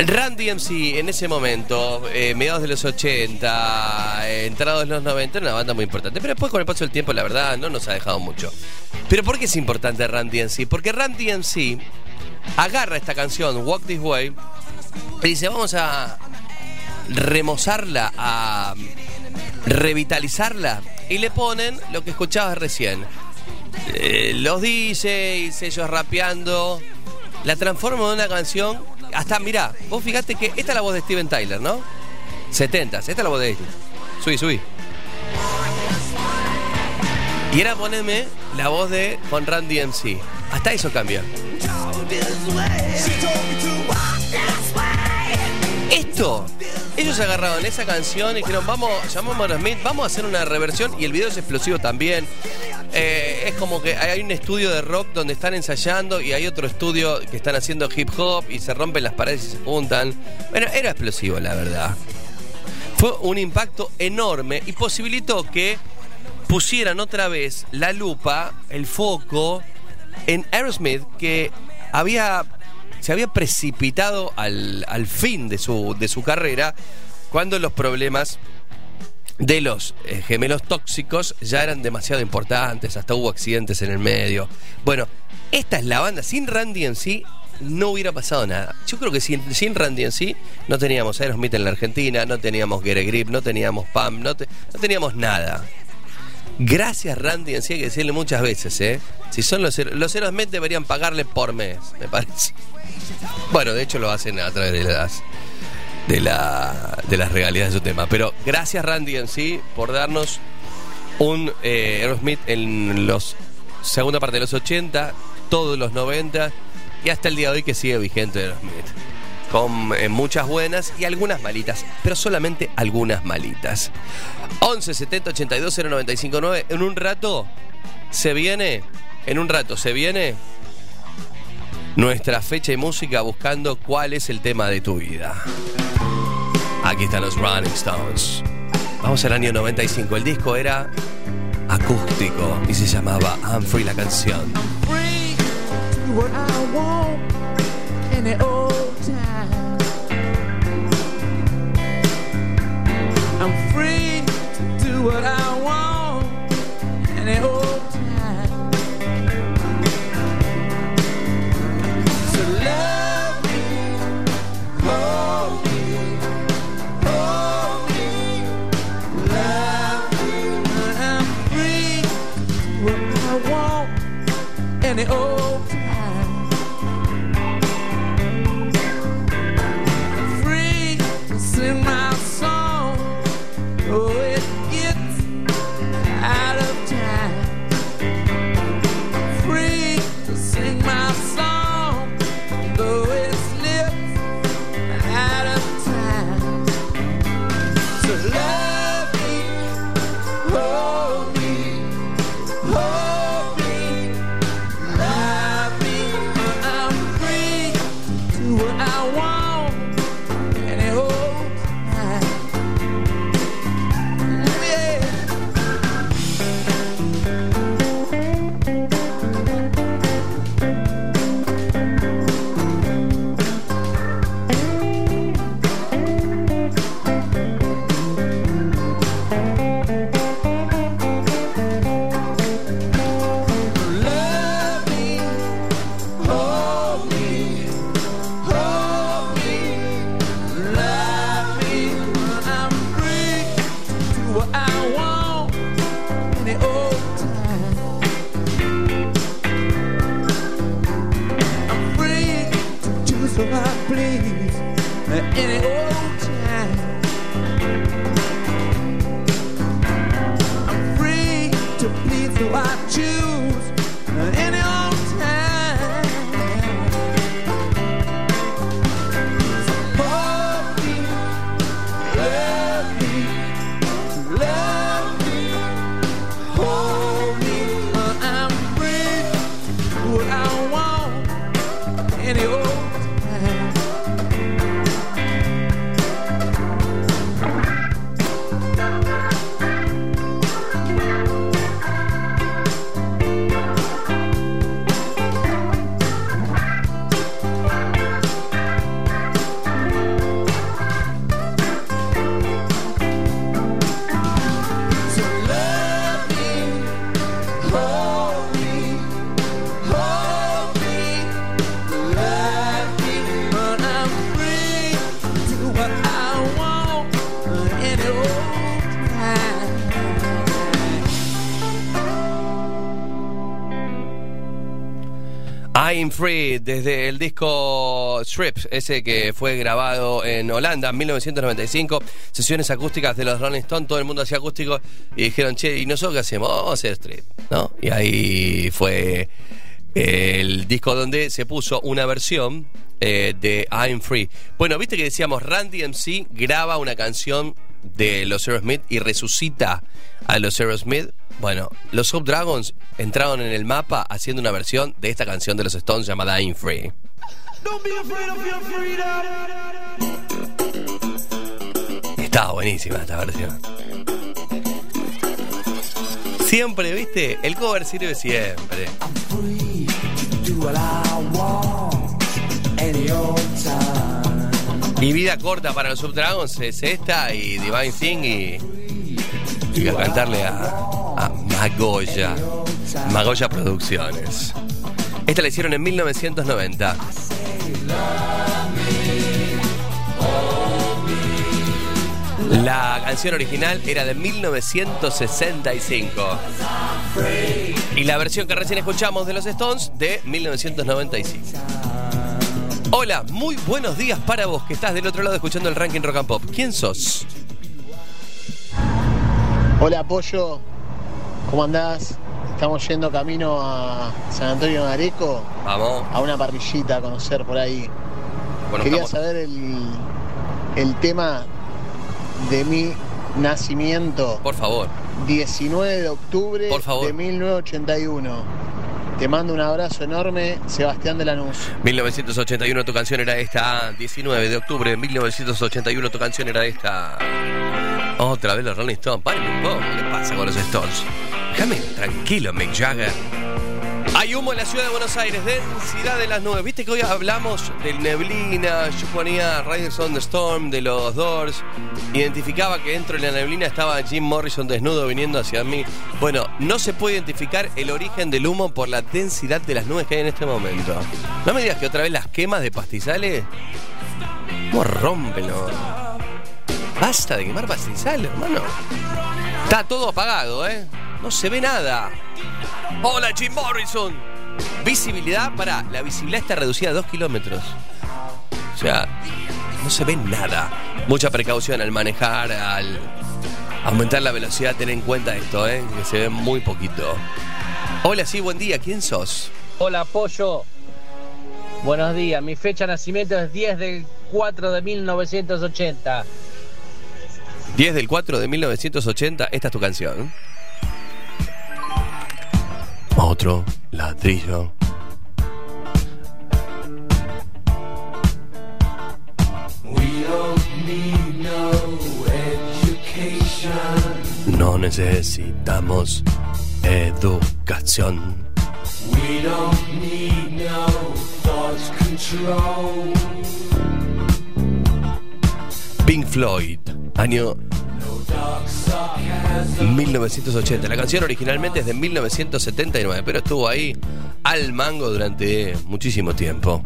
Run DMC en ese momento, eh, mediados de los 80, eh, entrados de los 90, era una banda muy importante. Pero después con el paso del tiempo, la verdad, no nos ha dejado mucho. Pero ¿por qué es importante Run DMC? Porque Run DMC agarra esta canción, Walk This Way, y dice, vamos a remozarla, a revitalizarla, y le ponen lo que escuchabas recién. Eh, los DJs, ellos rapeando, la transforman en una canción. Hasta, mirá, vos fíjate que esta es la voz de Steven Tyler, ¿no? 70, esta es la voz de este. Subí, subí. Y ahora poneme la voz de Con Run DMC. Hasta eso cambia. Esto, ellos agarraron esa canción y dijeron, vamos, llamamos a Aerosmith, vamos a hacer una reversión y el video es explosivo también. Como que hay un estudio de rock donde están ensayando y hay otro estudio que están haciendo hip hop y se rompen las paredes y se juntan. Bueno, era explosivo, la verdad. Fue un impacto enorme y posibilitó que pusieran otra vez la lupa, el foco en Aerosmith que había se había precipitado al, al fin de su, de su carrera cuando los problemas de los eh, gemelos tóxicos ya eran demasiado importantes, hasta hubo accidentes en el medio. Bueno, esta es la banda, sin Randy en sí no hubiera pasado nada. Yo creo que sin, Randy en sí no teníamos Aerosmith en la Argentina, no teníamos Get a Grip, no teníamos Pam, no teníamos nada. Gracias Randy en sí, hay que decirle muchas veces, ¿eh? Si son los, los Aerosmith deberían pagarle por mes, me parece. Bueno, de hecho lo hacen a través de las de, la, de las regalías de su tema. Pero gracias Randy en sí por darnos un eh, Aerosmith en los segunda parte de los 80, todos los 90 y hasta el día de hoy que sigue vigente Aerosmith. Con eh, muchas buenas y algunas malitas, pero solamente algunas malitas. 11 70 82 095 9. En un rato se viene, en un rato se viene nuestra fecha y música buscando cuál es el tema de tu vida. Aquí están los Rolling Stones. Vamos al año 95. El disco era acústico y se llamaba I'm Free la canción. I'm free to do what I want any old time. Free, desde el disco Strips, ese que fue grabado en Holanda en 1995, sesiones acústicas de los Rolling Stones, todo el mundo hacía acústico y dijeron, che, ¿y nosotros qué hacemos? Vamos a hacer Strip, ¿no? Y ahí fue el disco donde se puso una versión eh, de I'm Free. Bueno, viste que decíamos, Randy MC graba una canción de los Aerosmith y resucita a los Aerosmith. Bueno, los Subdragons entraron en el mapa haciendo una versión de esta canción de los Stones llamada I'm Free. Estaba buenísima esta versión. Siempre, viste, el cover sirve siempre. Do what I want any old time. Y vida corta para los Subdragons es esta y Divine Thing y, y a cantarle a, a Magoya. Magoya Producciones. Esta la hicieron en 1990. La canción original era de 1965. Y la versión que recién escuchamos de los Stones de 1995. Hola, muy buenos días para vos que estás del otro lado escuchando el ranking Rock and Pop. ¿Quién sos? Hola Pollo, ¿cómo andás? Estamos yendo camino a San Antonio de Areco Vamos. a una parrillita a conocer por ahí. Bueno, Quería estamos- saber el, el tema de mi nacimiento. Por favor. 19 de octubre Por favor. de 1981. Te mando un abrazo enorme, Sebastián de Lanús. 1981 tu canción era esta. 19 de octubre de 1981 tu canción era esta. Otra vez los Rolling Stones. Paren un poco. ¿Qué pasa con los Stones? Déjame tranquilo, Mick Jagger. Hay humo en la ciudad de Buenos Aires, densidad de las nubes. Viste que hoy hablamos del neblina, yo ponía Riders on the Storm de los Doors, identificaba que dentro de la neblina estaba Jim Morrison desnudo viniendo hacia mí. Bueno, no se puede identificar el origen del humo por la densidad de las nubes que hay en este momento. No me digas que otra vez las quemas de pastizales. ¿Cómo rompen? los- Basta de quemar pastizales, hermano. Está todo apagado, ¿eh? No se ve nada. Hola, Jim Morrison. Visibilidad, para la visibilidad está reducida a 2 kilómetros. O sea, no se ve nada. Mucha precaución al manejar, al aumentar la velocidad, ten en cuenta esto, ¿eh? Que se ve muy poquito. Hola, sí, buen día. ¿Quién sos? Hola, Pollo. Buenos días. Mi fecha de nacimiento es 10 del 4 de 1980. 10 del 4 de 1980. Esta es tu canción. Otro ladrillo. We don't need no education. No necesitamos educación. We don't need no thought control. Pink Floyd, año. 1980. La canción originalmente es de 1979, pero estuvo ahí al mango durante muchísimo tiempo.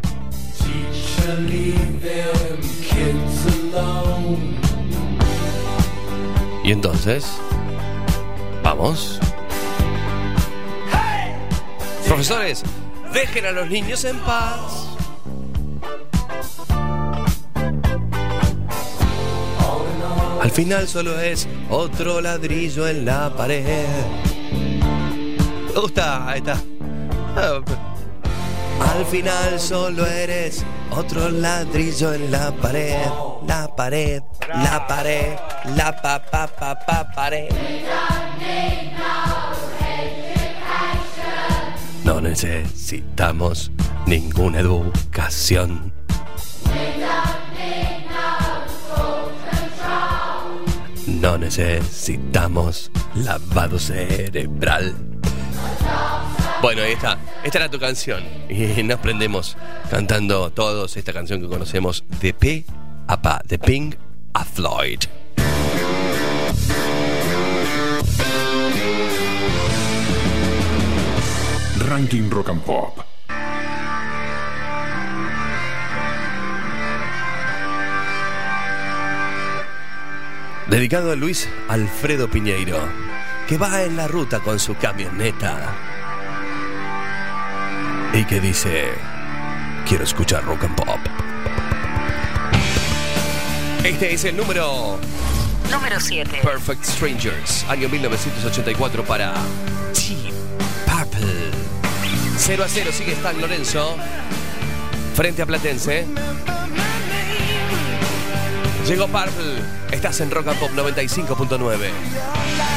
Y entonces, vamos. Profesores, dejen a los niños en paz. Al final solo es otro ladrillo en la pared. Me ahí está. Ah, Al final solo eres otro ladrillo en la pared, la pared, la pared, la pa pa pa pa pared. No necesitamos ninguna educación. No necesitamos lavado cerebral. Bueno, ahí está. Esta era tu canción. Y nos prendemos cantando todos esta canción que conocemos de P a Pa, de Pink a Floyd. Ranking Rock and Pop. Dedicado a Luis Alfredo Piñeiro, que va en la ruta con su camioneta. Y que dice, quiero escuchar rock and pop. Este es el número Número 7. Perfect Strangers, año 1984 para Deep Purple. 0 a 0 sigue Stan Lorenzo frente a Platense. Llegó Purple, estás en Rock Pop 95.9.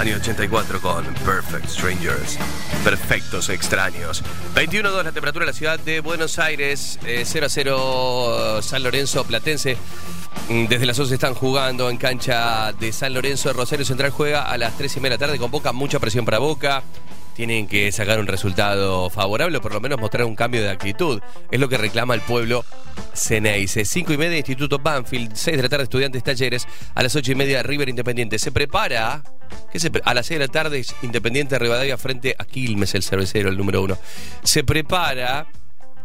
año 84 con Perfect Strangers. Perfectos extraños. 21.2 la temperatura en la ciudad de Buenos Aires. eh, 0 a 0 San Lorenzo Platense. Mm, Desde las 11 están jugando en cancha de San Lorenzo. Rosario Central juega a las 3 y media de la tarde con Boca. Mucha presión para Boca. Tienen que sacar un resultado favorable o por lo menos mostrar un cambio de actitud. Es lo que reclama el pueblo Ceneice. 5 y media Instituto Banfield. 6 de la tarde Estudiantes Talleres. A las 8 y media River Independiente. Se prepara. ¿Qué se pre- a las 6 de la tarde Independiente Rivadavia frente a Quilmes, el cervecero, el número uno. Se prepara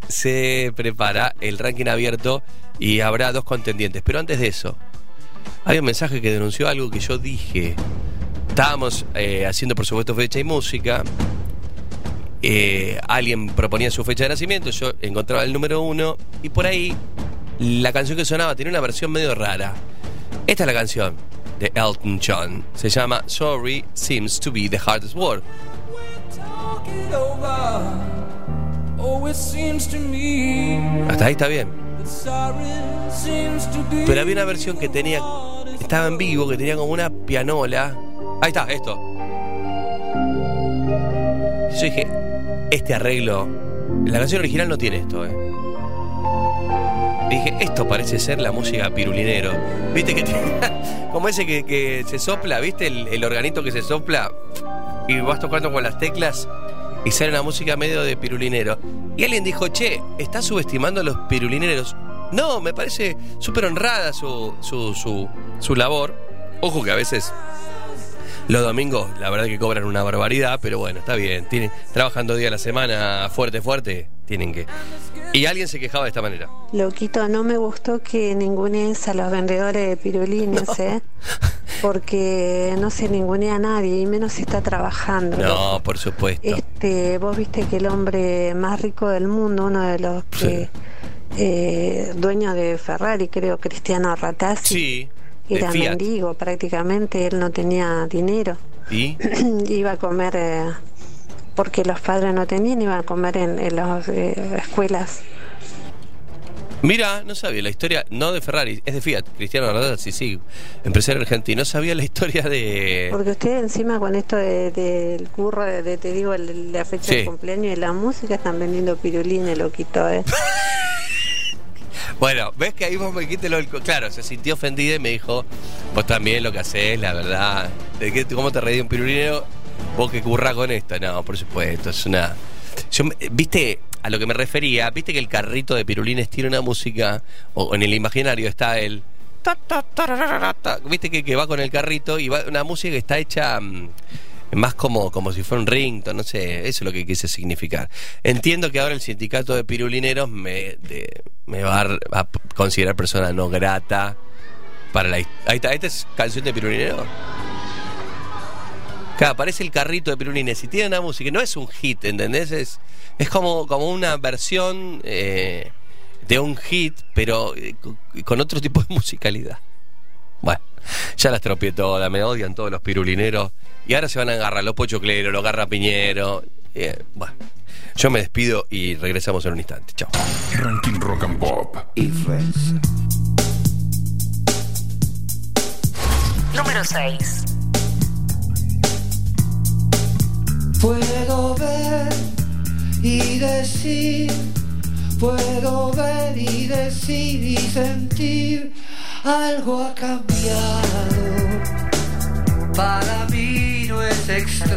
se prepara el ranking abierto y habrá dos contendientes. Pero antes de eso, hay un mensaje que denunció algo que yo dije. Estábamos eh, haciendo, por supuesto, fecha y música. Eh, alguien proponía su fecha de nacimiento, yo encontraba el número uno y por ahí la canción que sonaba tenía una versión medio rara. Esta es la canción de Elton John. Se llama Sorry Seems to Be the Hardest Word. Hasta ahí está bien. Pero había una versión que tenía. Estaba en vivo, que tenía como una pianola. Ahí está, esto. Yo dije, este arreglo. La canción original no tiene esto, eh. Dije, esto parece ser la música pirulinero. ¿Viste que tiene- Como ese que, que se sopla, ¿viste? El, el organito que se sopla. Y vas tocando con las teclas. Y sale una música medio de pirulinero. Y alguien dijo, che, ¿estás subestimando a los pirulineros? No, me parece súper honrada su, su, su, su labor. Ojo que a veces los domingos, la verdad que cobran una barbaridad, pero bueno, está bien. Tienen, trabajan dos días a la semana fuerte, fuerte, tienen que. Y alguien se quejaba de esta manera. Loquito, no me gustó que ningunees a los vendedores de pirulines, ¿eh? Porque no se ningunea a nadie y menos si está trabajando. No, por supuesto. Este, vos viste que el hombre más rico del mundo, uno de los que eh, dueño de Ferrari, creo, Cristiano Ratazzi, Sí, era Fiat. mendigo prácticamente, él no tenía dinero. ¿Y? iba a comer eh, porque los padres no tenían, iba a comer en, en las eh, escuelas. Mira, no sabía la historia, no de Ferrari, es de Fiat, Cristiano Ronaldo, sí, sí, empresario argentino. No sabía la historia de. Porque ustedes encima con esto de- del curro, de, de- te digo, la fecha Sí. de cumpleaños y la música, están vendiendo pirulines, loquito, ¿eh? Bueno, ves que ahí vos me dijiste lo del Claro, se sintió ofendida y me dijo, vos también lo que hacés, la verdad. ¿De ¿Cómo te reí de un pirulinero? Vos que currás con esto. No, por supuesto, es una. Yo, viste, a lo que me refería, viste que el carrito de pirulines tiene una música, o en el imaginario está el. Viste que, que va con el carrito y va una música que está hecha. Más como, como si fuera un rington, no sé, eso es lo que quise significar. Entiendo que ahora el sindicato de pirulineros me, de- me va a, considerar persona no grata para la... Ahí está, ¿esta es canción de pirulinero? Claro, aparece el carrito de pirulines y tiene una música, no es un hit, ¿entendés? Es, es como, como una versión eh, de un hit, pero eh, con otro tipo de musicalidad. Bueno, ya las tropié todas, me odian todos los pirulineros. Y ahora se van a agarrar los pochocleros, los garrapiñeros. Eh, bueno, yo me despido y regresamos en un instante. Chao. Ranking Rock and Pop. Número 6. Puedo ver y decir, puedo ver y decir y sentir, algo ha cambiado. Para mí no es extraño.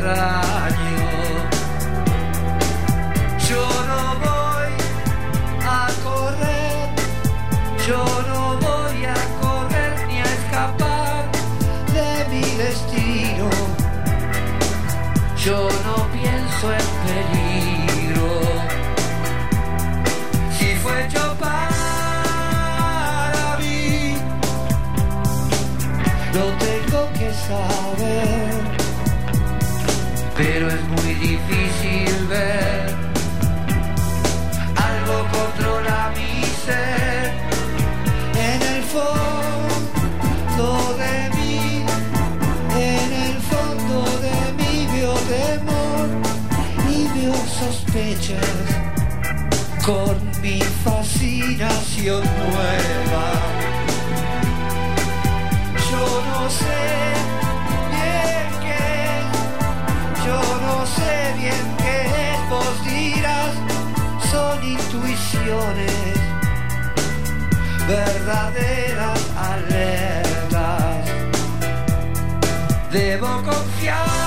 Yo no voy a correr, yo no voy a correr ni a escapar de mi destino. Yo no pienso en peligro. Pero es muy difícil ver. Algo controla mi ser. En el fondo de mí, en el fondo de mí vio temor y vio sospechas con mi fascinación nueva. Yo no sé bien qué, yo no sé bien qué vos dirás. Son intuiciones verdaderas alertas. Debo confiar.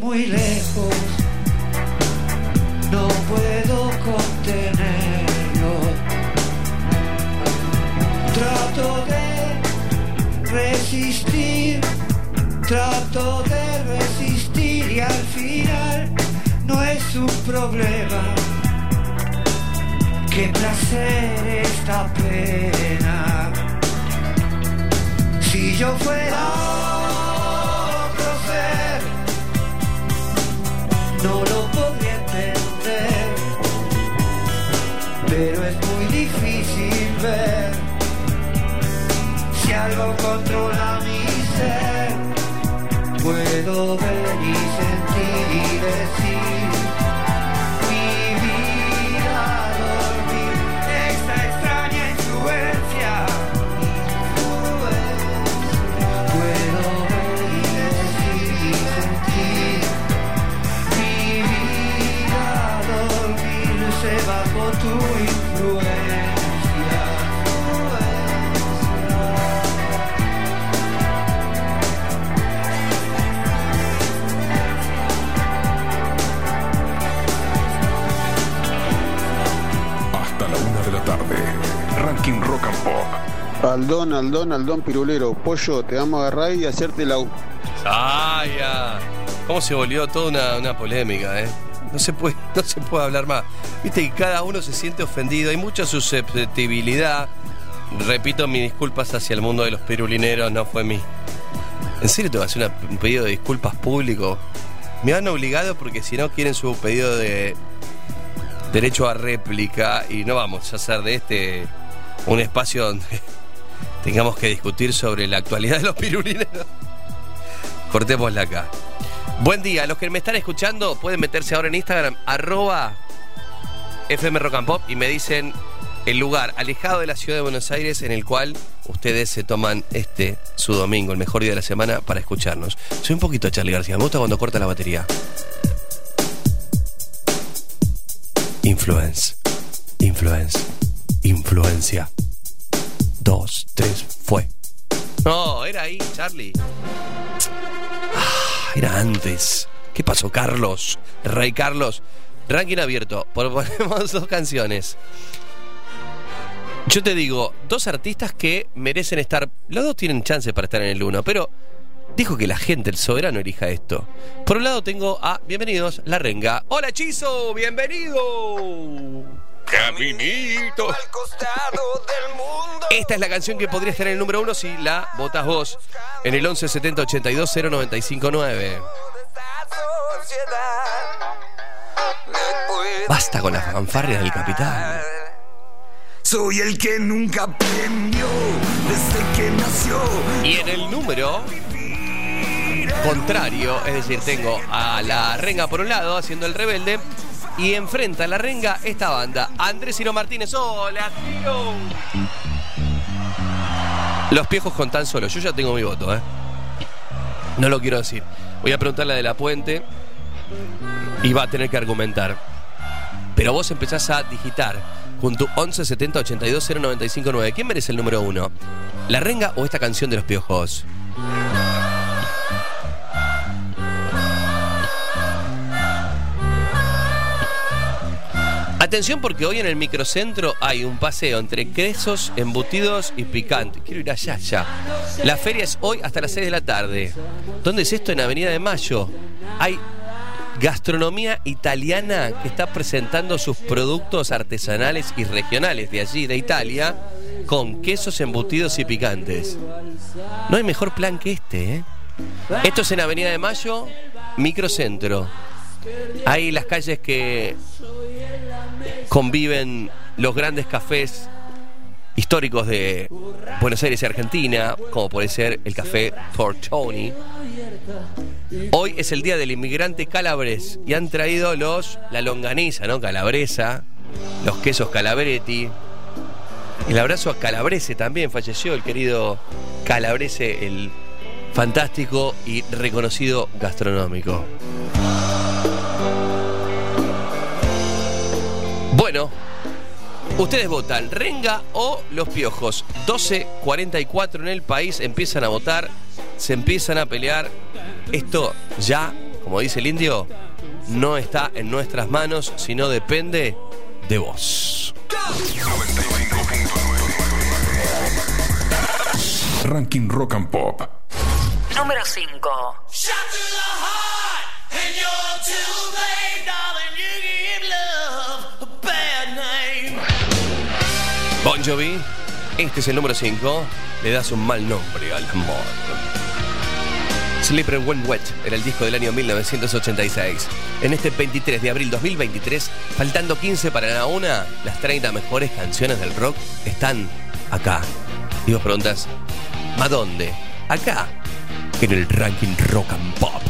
Muy lejos, no puedo contenerlo. Trato de resistir, trato de resistir y al final no es un problema. Qué placer esta pena. Si yo fuera no lo podría entender. Pero es muy difícil ver si algo controla mi ser. Puedo ver y sentir y decir. Aldón, Aldón, Aldón Pirulero, pollo, te vamos a agarrar y hacerte la U. ¡Ay, ya! ¿Cómo se volvió toda una, polémica, eh? No se, puede, no se puede hablar más. Viste que cada uno se siente ofendido, hay mucha susceptibilidad. Repito mis disculpas hacia el mundo de los pirulineros, no fue mí. ¿En serio te voy a hacer una- un pedido de disculpas público? Me han obligado porque si no quieren su pedido de derecho a réplica y no vamos a hacer de este un espacio donde tengamos que discutir sobre la actualidad de los pirulineros. Cortémosla acá. Buen día, los que me están escuchando pueden meterse ahora en Instagram, arroba FM Rock and Pop y me dicen el lugar alejado de la ciudad de Buenos Aires en el cual ustedes se toman este, su domingo, el mejor día de la semana, para escucharnos. Soy un poquito Charlie García, me gusta cuando corta la batería. Influence, influence, influencia. Dos, tres, fue. No, era ahí, Charlie. Ah, era antes. ¿Qué pasó, Carlos? Rey Carlos. Ranking abierto. Ponemos dos canciones. Yo te digo, dos artistas que merecen estar. Los dos tienen chance para estar en el uno, pero dijo que la gente, el soberano, elija esto. Por un lado tengo a. Bienvenidos, La Renga. ¡Hola, Chizo! ¡Bienvenido! Caminito. Esta es la canción que podría estar en el número uno si la votas vos en el 11 70 82 0959. Basta con las fanfarrias del capitán. Soy el que nunca aprendió desde que nació. Y en el número contrario, es decir, tengo a la renga por un lado haciendo el rebelde y enfrenta a la renga esta banda. Andrés Ciro Martínez, hola. Los piojos con tan solo. Yo ya tengo mi voto, ¿eh? No lo quiero decir. Voy a preguntarle de la puente y va a tener que argumentar. Pero vos empezás a digitar junto 11 70 82 0959. ¿Quién merece el número uno? ¿La renga o esta canción de los piojos? Atención porque hoy en el microcentro hay un paseo entre quesos, embutidos y picante. Quiero ir allá ya. La feria es hoy hasta las 6 de la tarde. ¿Dónde es esto? En Avenida de Mayo. Hay gastronomía italiana que está presentando sus productos artesanales y regionales de allí, de Italia, con quesos embutidos y picantes. No hay mejor plan que este, ¿eh? Esto es en Avenida de Mayo, microcentro. Hay las calles que conviven los grandes cafés históricos de Buenos Aires y Argentina, como puede ser el café Tortoni. Hoy es el día del inmigrante calabres y han traído los la longaniza, ¿no? Calabresa, los quesos calabretti. El abrazo a Calabrese también falleció el querido Calabrese, el fantástico y reconocido gastronómico. Bueno, ustedes votan Renga o Los Piojos. 12.44 en el país, empiezan a votar, se empiezan a pelear. Esto ya, como dice el indio, no está en nuestras manos, sino depende de vos. Ranking Rock and Pop. Número 5. Bon Jovi, este es el número 5. Le das un mal nombre al amor. Slippery When Wet era el disco del año 1986. En este 23 de abril 2023, faltando 15 para la una, las 30 mejores canciones del rock están acá. Y vos preguntas, ¿a dónde? Acá, en el ranking Rock and Pop.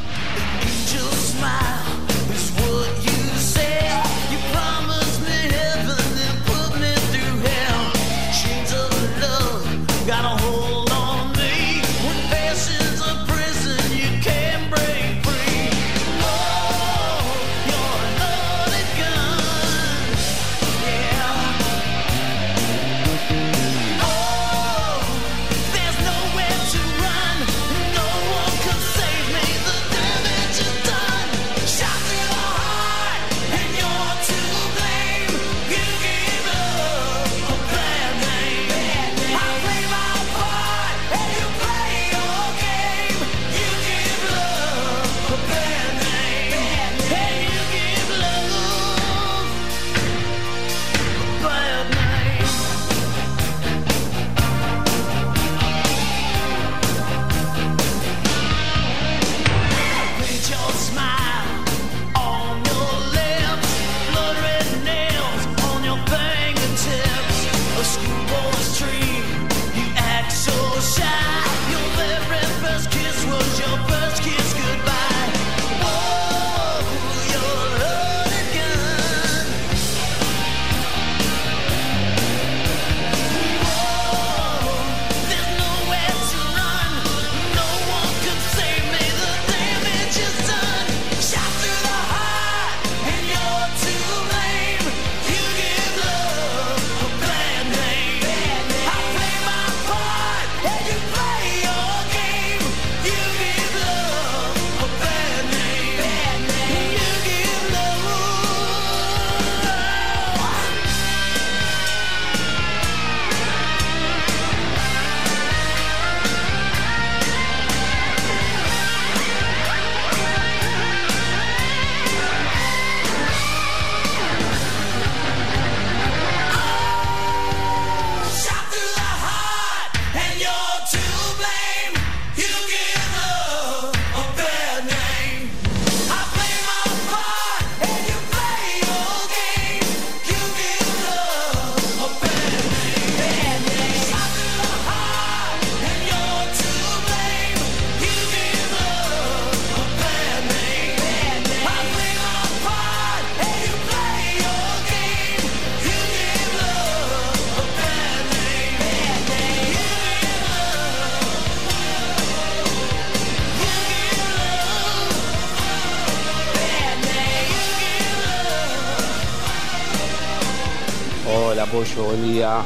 Pollo, buen día.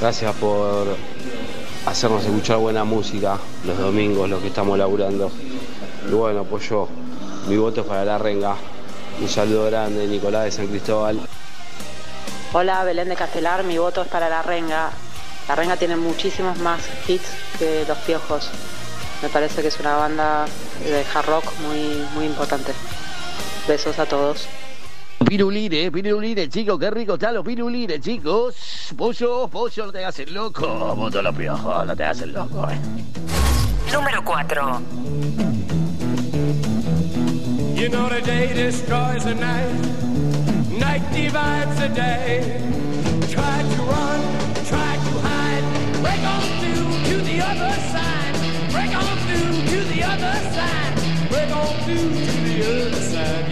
Gracias por hacernos escuchar buena música los domingos, los que estamos laburando. Y bueno, Pollo, mi voto es para la renga. Un saludo grande, Nicolás de San Cristóbal. Hola, Belén de Castelar, mi voto es para La Renga. La Renga tiene muchísimos más hits que Los Piojos. Me parece que es una banda de hard rock muy, muy importante. Besos a todos. Pirulire, pirulire, chicos, qué rico están los pirulires, chicos. Pollo, pollo, no te hagas el loco. Voto a los piojos, no te hagas el loco, eh. Número 4. You know the day destroys the night, night divides the day. Try to run, try to hide, break on through to the other side, break on through to the other side, break on through to the other side,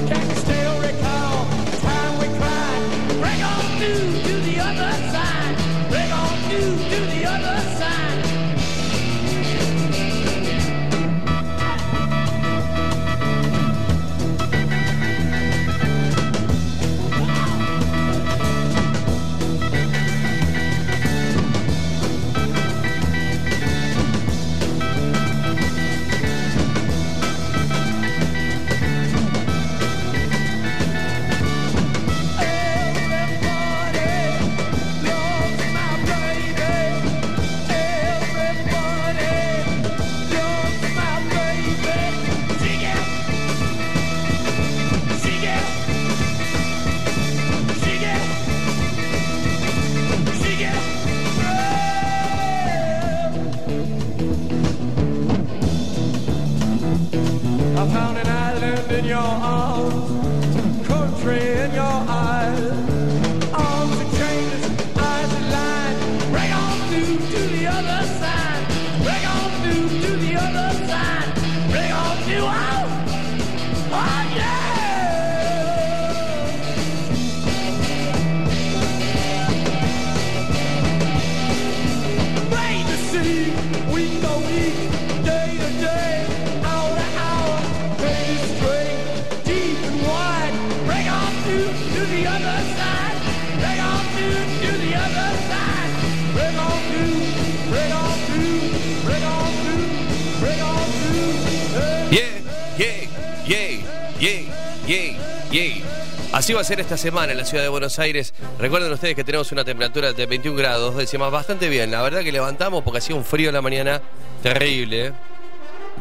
Así va a ser esta semana en la ciudad de Buenos Aires. Recuerden ustedes que tenemos una temperatura de 21 grados, décimas, bastante bien. La verdad que levantamos porque hacía un frío en la mañana terrible. ¿eh?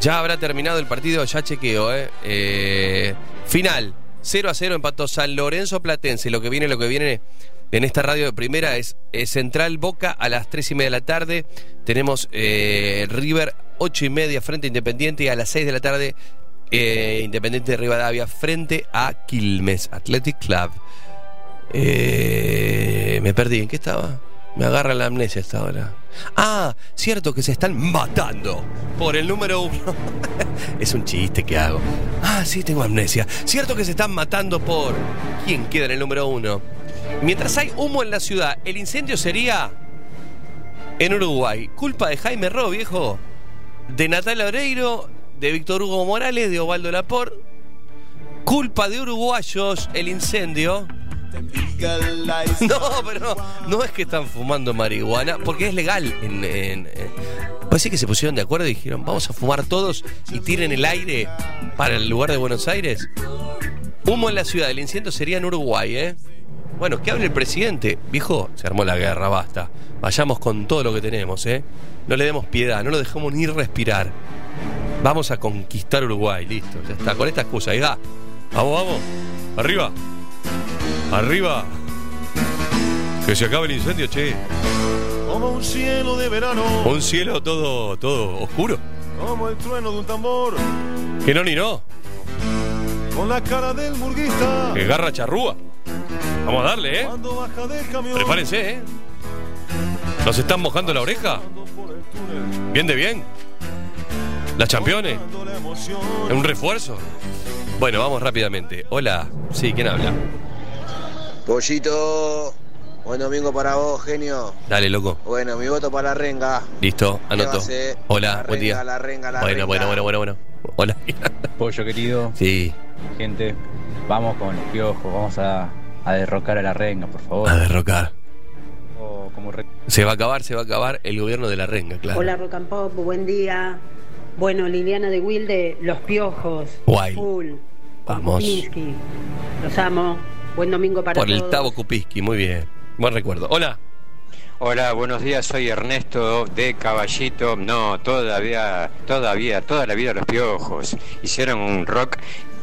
Ya habrá terminado el partido, ya chequeo. ¿eh? Eh, final, 0 a 0 empató San Lorenzo Platense. Lo que viene, lo que viene en esta radio de primera es, eh, Central Boca a las 3 y media de la tarde. Tenemos River 8 y media frente Independiente y a las 6 de la tarde eh, Independiente de Rivadavia frente a Quilmes Athletic Club. Eh, me perdí, ¿en qué estaba? Me agarra la amnesia esta hora. Ah, cierto que se están matando por el número uno. es un chiste que hago. Ah, sí, tengo amnesia. Cierto que se están matando por... ¿Quién queda en el número uno? Mientras hay humo en la ciudad, el incendio sería en Uruguay. Culpa de Jaime Ro, viejo. De Natalia Oreiro, de Víctor Hugo Morales, de Ovaldo Laport. Culpa de uruguayos el incendio. No, pero no, no es que están fumando marihuana, porque es legal. En, en- en- Parece que se pusieron de acuerdo y dijeron, vamos a fumar todos y tiren el aire para el lugar de Buenos Aires. Humo en la ciudad, el incendio sería en Uruguay, ¿eh? Bueno, que hable el presidente. Viejo, se armó la guerra, basta. Vayamos con todo lo que tenemos, ¿eh? No le demos piedad, no lo dejemos ni respirar. Vamos a conquistar Uruguay, listo, ya está. Con esta excusa, ahí va. Vamos, vamos. Arriba. Arriba. Que se acabe el incendio, che. Como un cielo de verano, Un cielo todo, todo oscuro. como el trueno de un tambor, Que no ni no. con la cara del murguista. Que garra charrúa. Vamos a darle, ¿eh? Cuando baja del camión, Prepárense, ¿eh? ¿Nos están mojando la oreja? Bien de bien. La emoción. Es un refuerzo. Bueno, vamos rápidamente. Hola. Sí, ¿quién habla? Pollito, Buen domingo para vos, genio. Dale, loco. Bueno, mi voto para la renga. Listo, ¿Qué anoto. Hola, La buen renga, día. la renga, la bueno, renga. bueno, bueno, bueno, bueno. Hola. Pollo querido. Sí. Gente, vamos con los piojos, vamos a, a derrocar a la renga, por favor. A derrocar. O como re- Se va a acabar, se va a acabar el gobierno de la renga, claro. Hola Rock and Pop, buen día. Bueno, Liliana de Wilde, Los Piojos. Guay. Full. Vamos. Los amo. Buen domingo para Por el todos. Tavo Kupiski, muy bien. Buen recuerdo. Hola. Hola, buenos días, soy Ernesto de Caballito. No, todavía, todavía, toda la vida los piojos. Hicieron un rock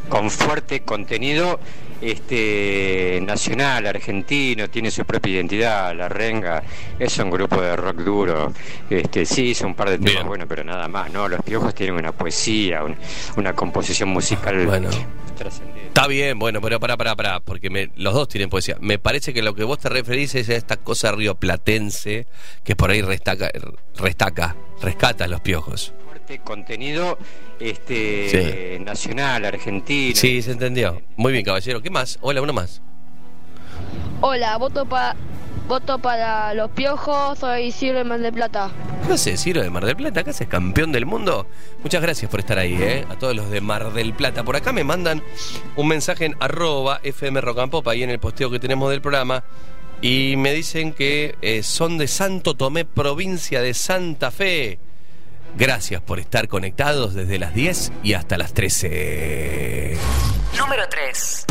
con fuerte contenido este nacional, argentino, tiene su propia identidad, la renga, es un grupo de rock duro. Este, sí, hizo un par de temas buenos, pero nada más, ¿no? Los piojos tienen una poesía, un- una composición musical Bueno. trascendente. Está bien, bueno, pero para, para, para, porque me- los dos tienen poesía. Me parece que lo que vos te referís es a esta cosa rioplatense que por ahí restaca, restaca, rescata a los piojos. Fuerte contenido este nacional, argentino. Sí, se entendió. Muy bien, caballero. ¿Qué más? Hola, uno más. Hola, voto para voto para los piojos, soy Ciro de Mar del Plata. ¿Qué haces, Ciro de Mar del Plata? ¿Qué haces, campeón del mundo? Muchas gracias por estar ahí, ¿eh? A todos los de Mar del Plata. Por acá me mandan un mensaje en arroba FM Rock ahí en el posteo que tenemos del programa. Y me dicen que eh, son de Santo Tomé, provincia de Santa Fe. Gracias por estar conectados desde las 10 y hasta las 13. Número 3.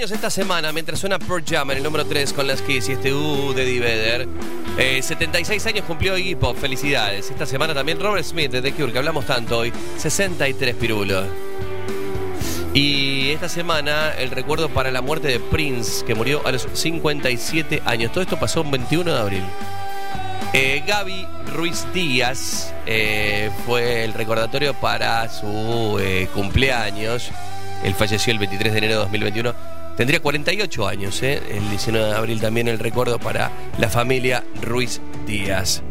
Esta semana mientras suena Pearl Jam en el número 3 con las Kiss y este U de Eddie Vedder. Eh, 76 años cumplió Iggy Pop, felicidades. Esta semana también Robert Smith de The Cure, que hablamos tanto hoy, 63 pirulos. Y esta semana el recuerdo para la muerte de Prince, que murió a los 57 años. Todo esto pasó un 21 de abril. Eh, Gaby Ruiz Díaz eh, fue el recordatorio para su eh, cumpleaños. Él falleció el 23 de enero de 2021. Tendría 48 años, eh. el 19 de abril también el recuerdo para la familia Ruiz Díaz.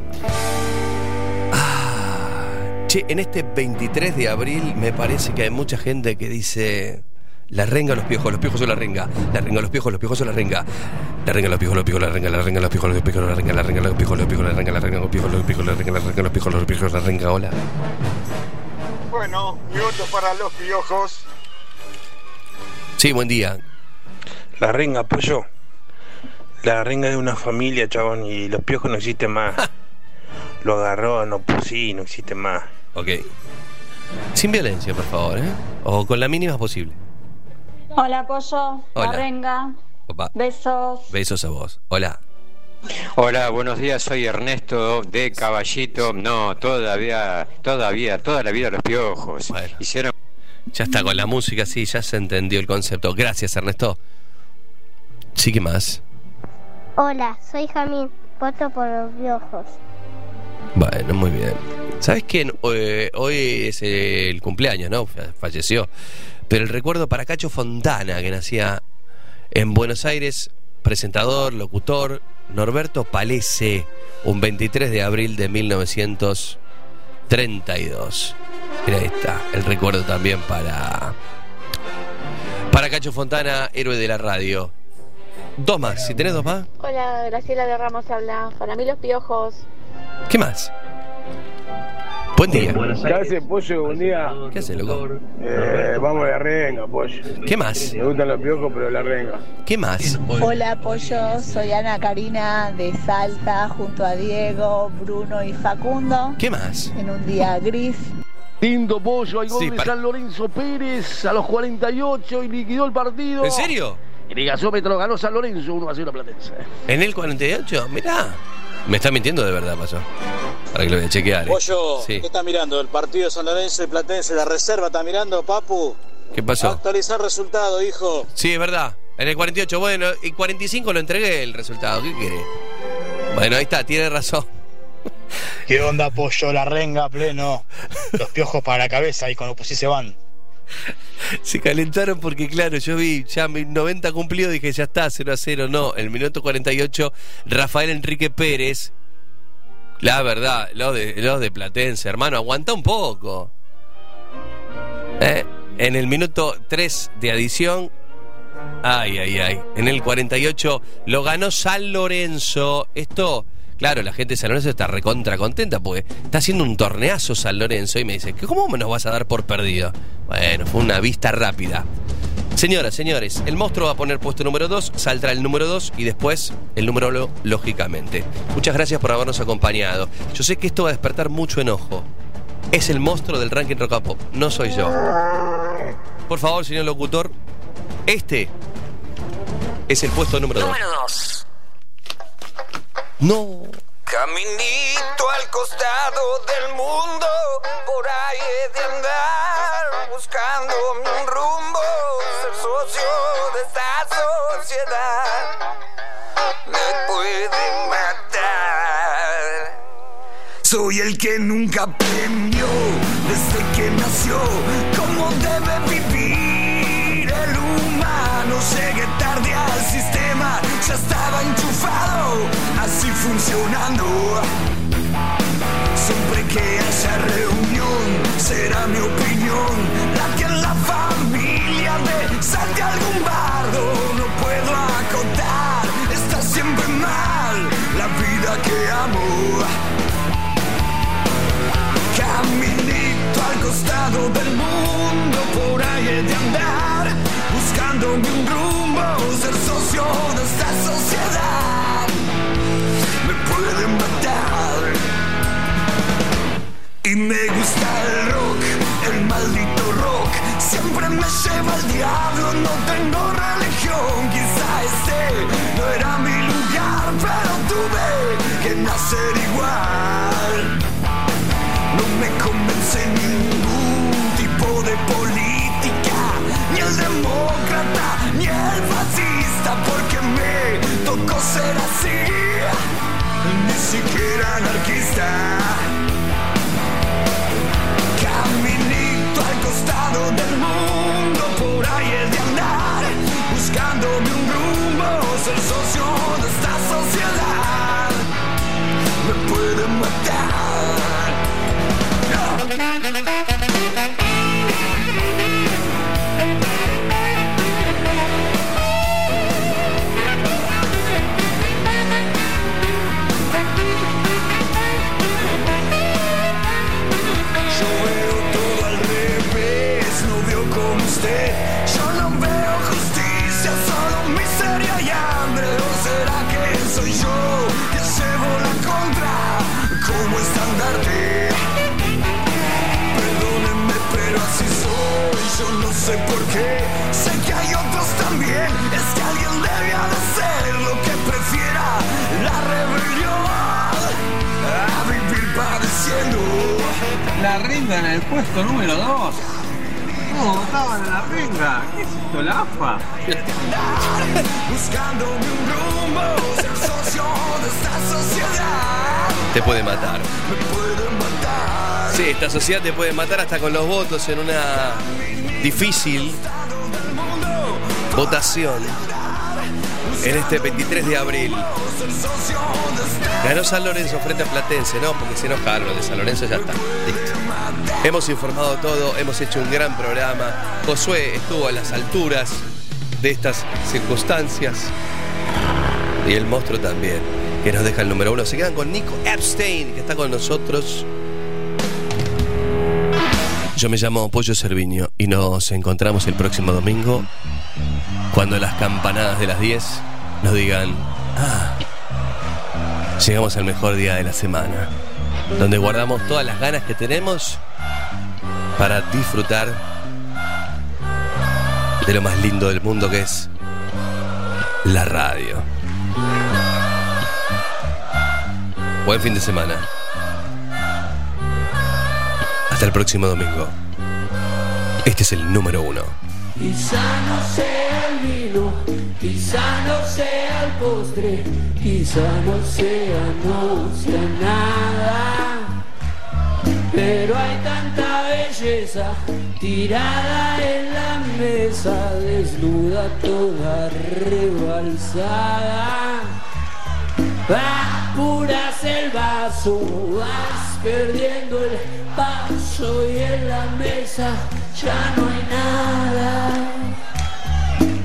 Ah, che, en este 23 de abril me parece que hay mucha gente que dice, La renga, los piojos, los piojos o la renga. La renga, los piojos, los piojos o la renga. La renga, los piojos, los piojos, la renga, la renga, los piojos, los piojos, la renga, la renga, los piojos, los piojos, la renga, la renga, los piojos, los piojos, la renga, la renga, los piojos, los piojos, la renga. Hola. Bueno, mi voto para los piojos. Sí, buen día. La renga, pollo. La renga de una familia, chabón, y los piojos no existen más. Lo agarró, no pusí, no existe más. Ok. Sin violencia, por favor, ¿eh? O con la mínima posible. Hola, Pollo. Hola. La renga. Opa. Besos. Besos a vos. Hola. Hola, buenos días, soy Ernesto de Caballito. No, todavía, todavía, toda la vida los piojos. Hicieron Ya está con la música, sí, ya se entendió el concepto. Gracias, Ernesto. Sí, ¿qué más? Hola, soy Jamín. Voto por los piojos. Bueno, muy bien. ¿Sabes quién? Eh, hoy es el cumpleaños, ¿no? Fa- Falleció. Pero el recuerdo para Cacho Fontana, que nacía en Buenos Aires, presentador, locutor, Norberto Palese, un 23 de abril de 1932. Mira, ahí está, el recuerdo también para. Para Cacho Fontana, héroe de la radio. Dos más, si tenés dos más, Hola, Graciela de Ramos habla. Para mí los piojos. ¿qué más? Buen día. ¿Qué hace, pollo? Buen día. ¿Qué hace, loco? Eh, vamos a la renga, pollo. ¿Qué más? Me gustan los piojos, pero la renga. ¿Qué más? Hola Pollo, soy Ana Karina de Salta junto a Diego, Bruno y Facundo ¿Qué más? en un día gris. Lindo pollo, hay gol Sí, de para- San Lorenzo Pérez a los 48 y liquidó el partido. ¿En serio? En el gasómetro ganó San Lorenzo 1 a 0 Platense. ¿En el 48? Mirá. Me está mintiendo de verdad, pasó. Para que lo voy a chequear. ¿eh? Pollo, Sí. ¿qué está mirando? ¿El partido de San Lorenzo y Platense? ¿La reserva está mirando, papu? ¿Qué pasó? Actualizar resultado, hijo. Sí, es verdad. En el 48, bueno, y 45 lo entregué el resultado. ¿Qué quiere? Bueno, ahí está, tiene razón. ¿Qué onda, pollo? La renga a pleno. Los piojos para la cabeza y pusí se van. Se calentaron porque, claro, yo vi ya mi 90 cumplido, dije ya está, 0 a 0. No, el minuto 48, Rafael Enrique Pérez. La verdad, los de, los de Platense, hermano, aguanta un poco. ¿Eh? En el minuto 3 de adición. Ay, ay, ay. En el 48 lo ganó San Lorenzo. Esto, claro, la gente de San Lorenzo está recontra contenta porque está haciendo un torneazo San Lorenzo y me dice, ¿cómo nos vas a dar por perdido? Bueno, fue una vista rápida. Señoras, señores, el monstruo va a poner puesto número 2, saldrá el número 2 y después el número 1, lógicamente. Muchas gracias por habernos acompañado. Yo sé que esto va a despertar mucho enojo. Es el monstruo del ranking rock pop, no soy yo. Por favor, señor locutor, este es el puesto número 2. Número 2. No. Caminito al costado del mundo, por ahí he de andar, buscando un rumbo, ser socio de esta sociedad. Me puede matar. Soy el que nunca aprendió desde que nació cómo debe vivir funcionando. Siempre que haya reunión, será mi opinión la que en la familia me salte algún bardo. No puedo acotar, está siempre mal la vida que amo. Caminito al costado del mundo, por ahí de andar, buscándome un rumbo, ser socio de Y me gusta el rock, el maldito rock. Siempre me lleva al diablo, no tengo religión. Quizá este no era mi lugar, pero tuve que nacer igual. No me convence ningún tipo de política, ni el demócrata, ni el fascista, porque me tocó ser así, ni siquiera anarquista. Caminito al costado del sé por qué, sé que hay otros también. Es que alguien debía de ser lo que prefiera la rebelión a vivir padeciendo. La ringa en el puesto número 2. ¿Cómo votaban a la ringa? ¿Qué es esto, la AFA? Buscando un rumbo, ser socio de esta sociedad. Te puede matar. Me puede matar. Sí, esta sociedad te puede matar hasta con los votos en una difícil votación en este 23 de abril. Ganó San Lorenzo frente a Platense, ¿no? Porque se enojaron de San Lorenzo, ya está. Hemos informado todo, hemos hecho un gran programa. Josué estuvo a las alturas de estas circunstancias. Y el monstruo también, que nos deja el número uno. Se quedan con Nico Epstein, que está con nosotros. Yo me llamo Pollo Cerviño y nos encontramos el próximo domingo cuando las campanadas de las 10 nos digan, ah, llegamos al mejor día de la semana, donde guardamos todas las ganas que tenemos para disfrutar de lo más lindo del mundo que es la radio. Buen fin de semana. Hasta el próximo domingo. Este es el número uno. Quizá no sea el vino, quizá no sea el postre, quizá no sea nuestra nada. Pero hay tanta belleza tirada en la mesa, desnuda toda rebalsada. Apuras el vaso, vas perdiendo el paso y en la mesa ya no hay nada.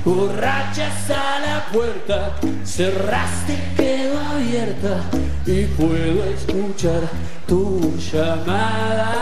Borrachas a la puerta, cerraste, quedó abierta y puedo escuchar tu llamada.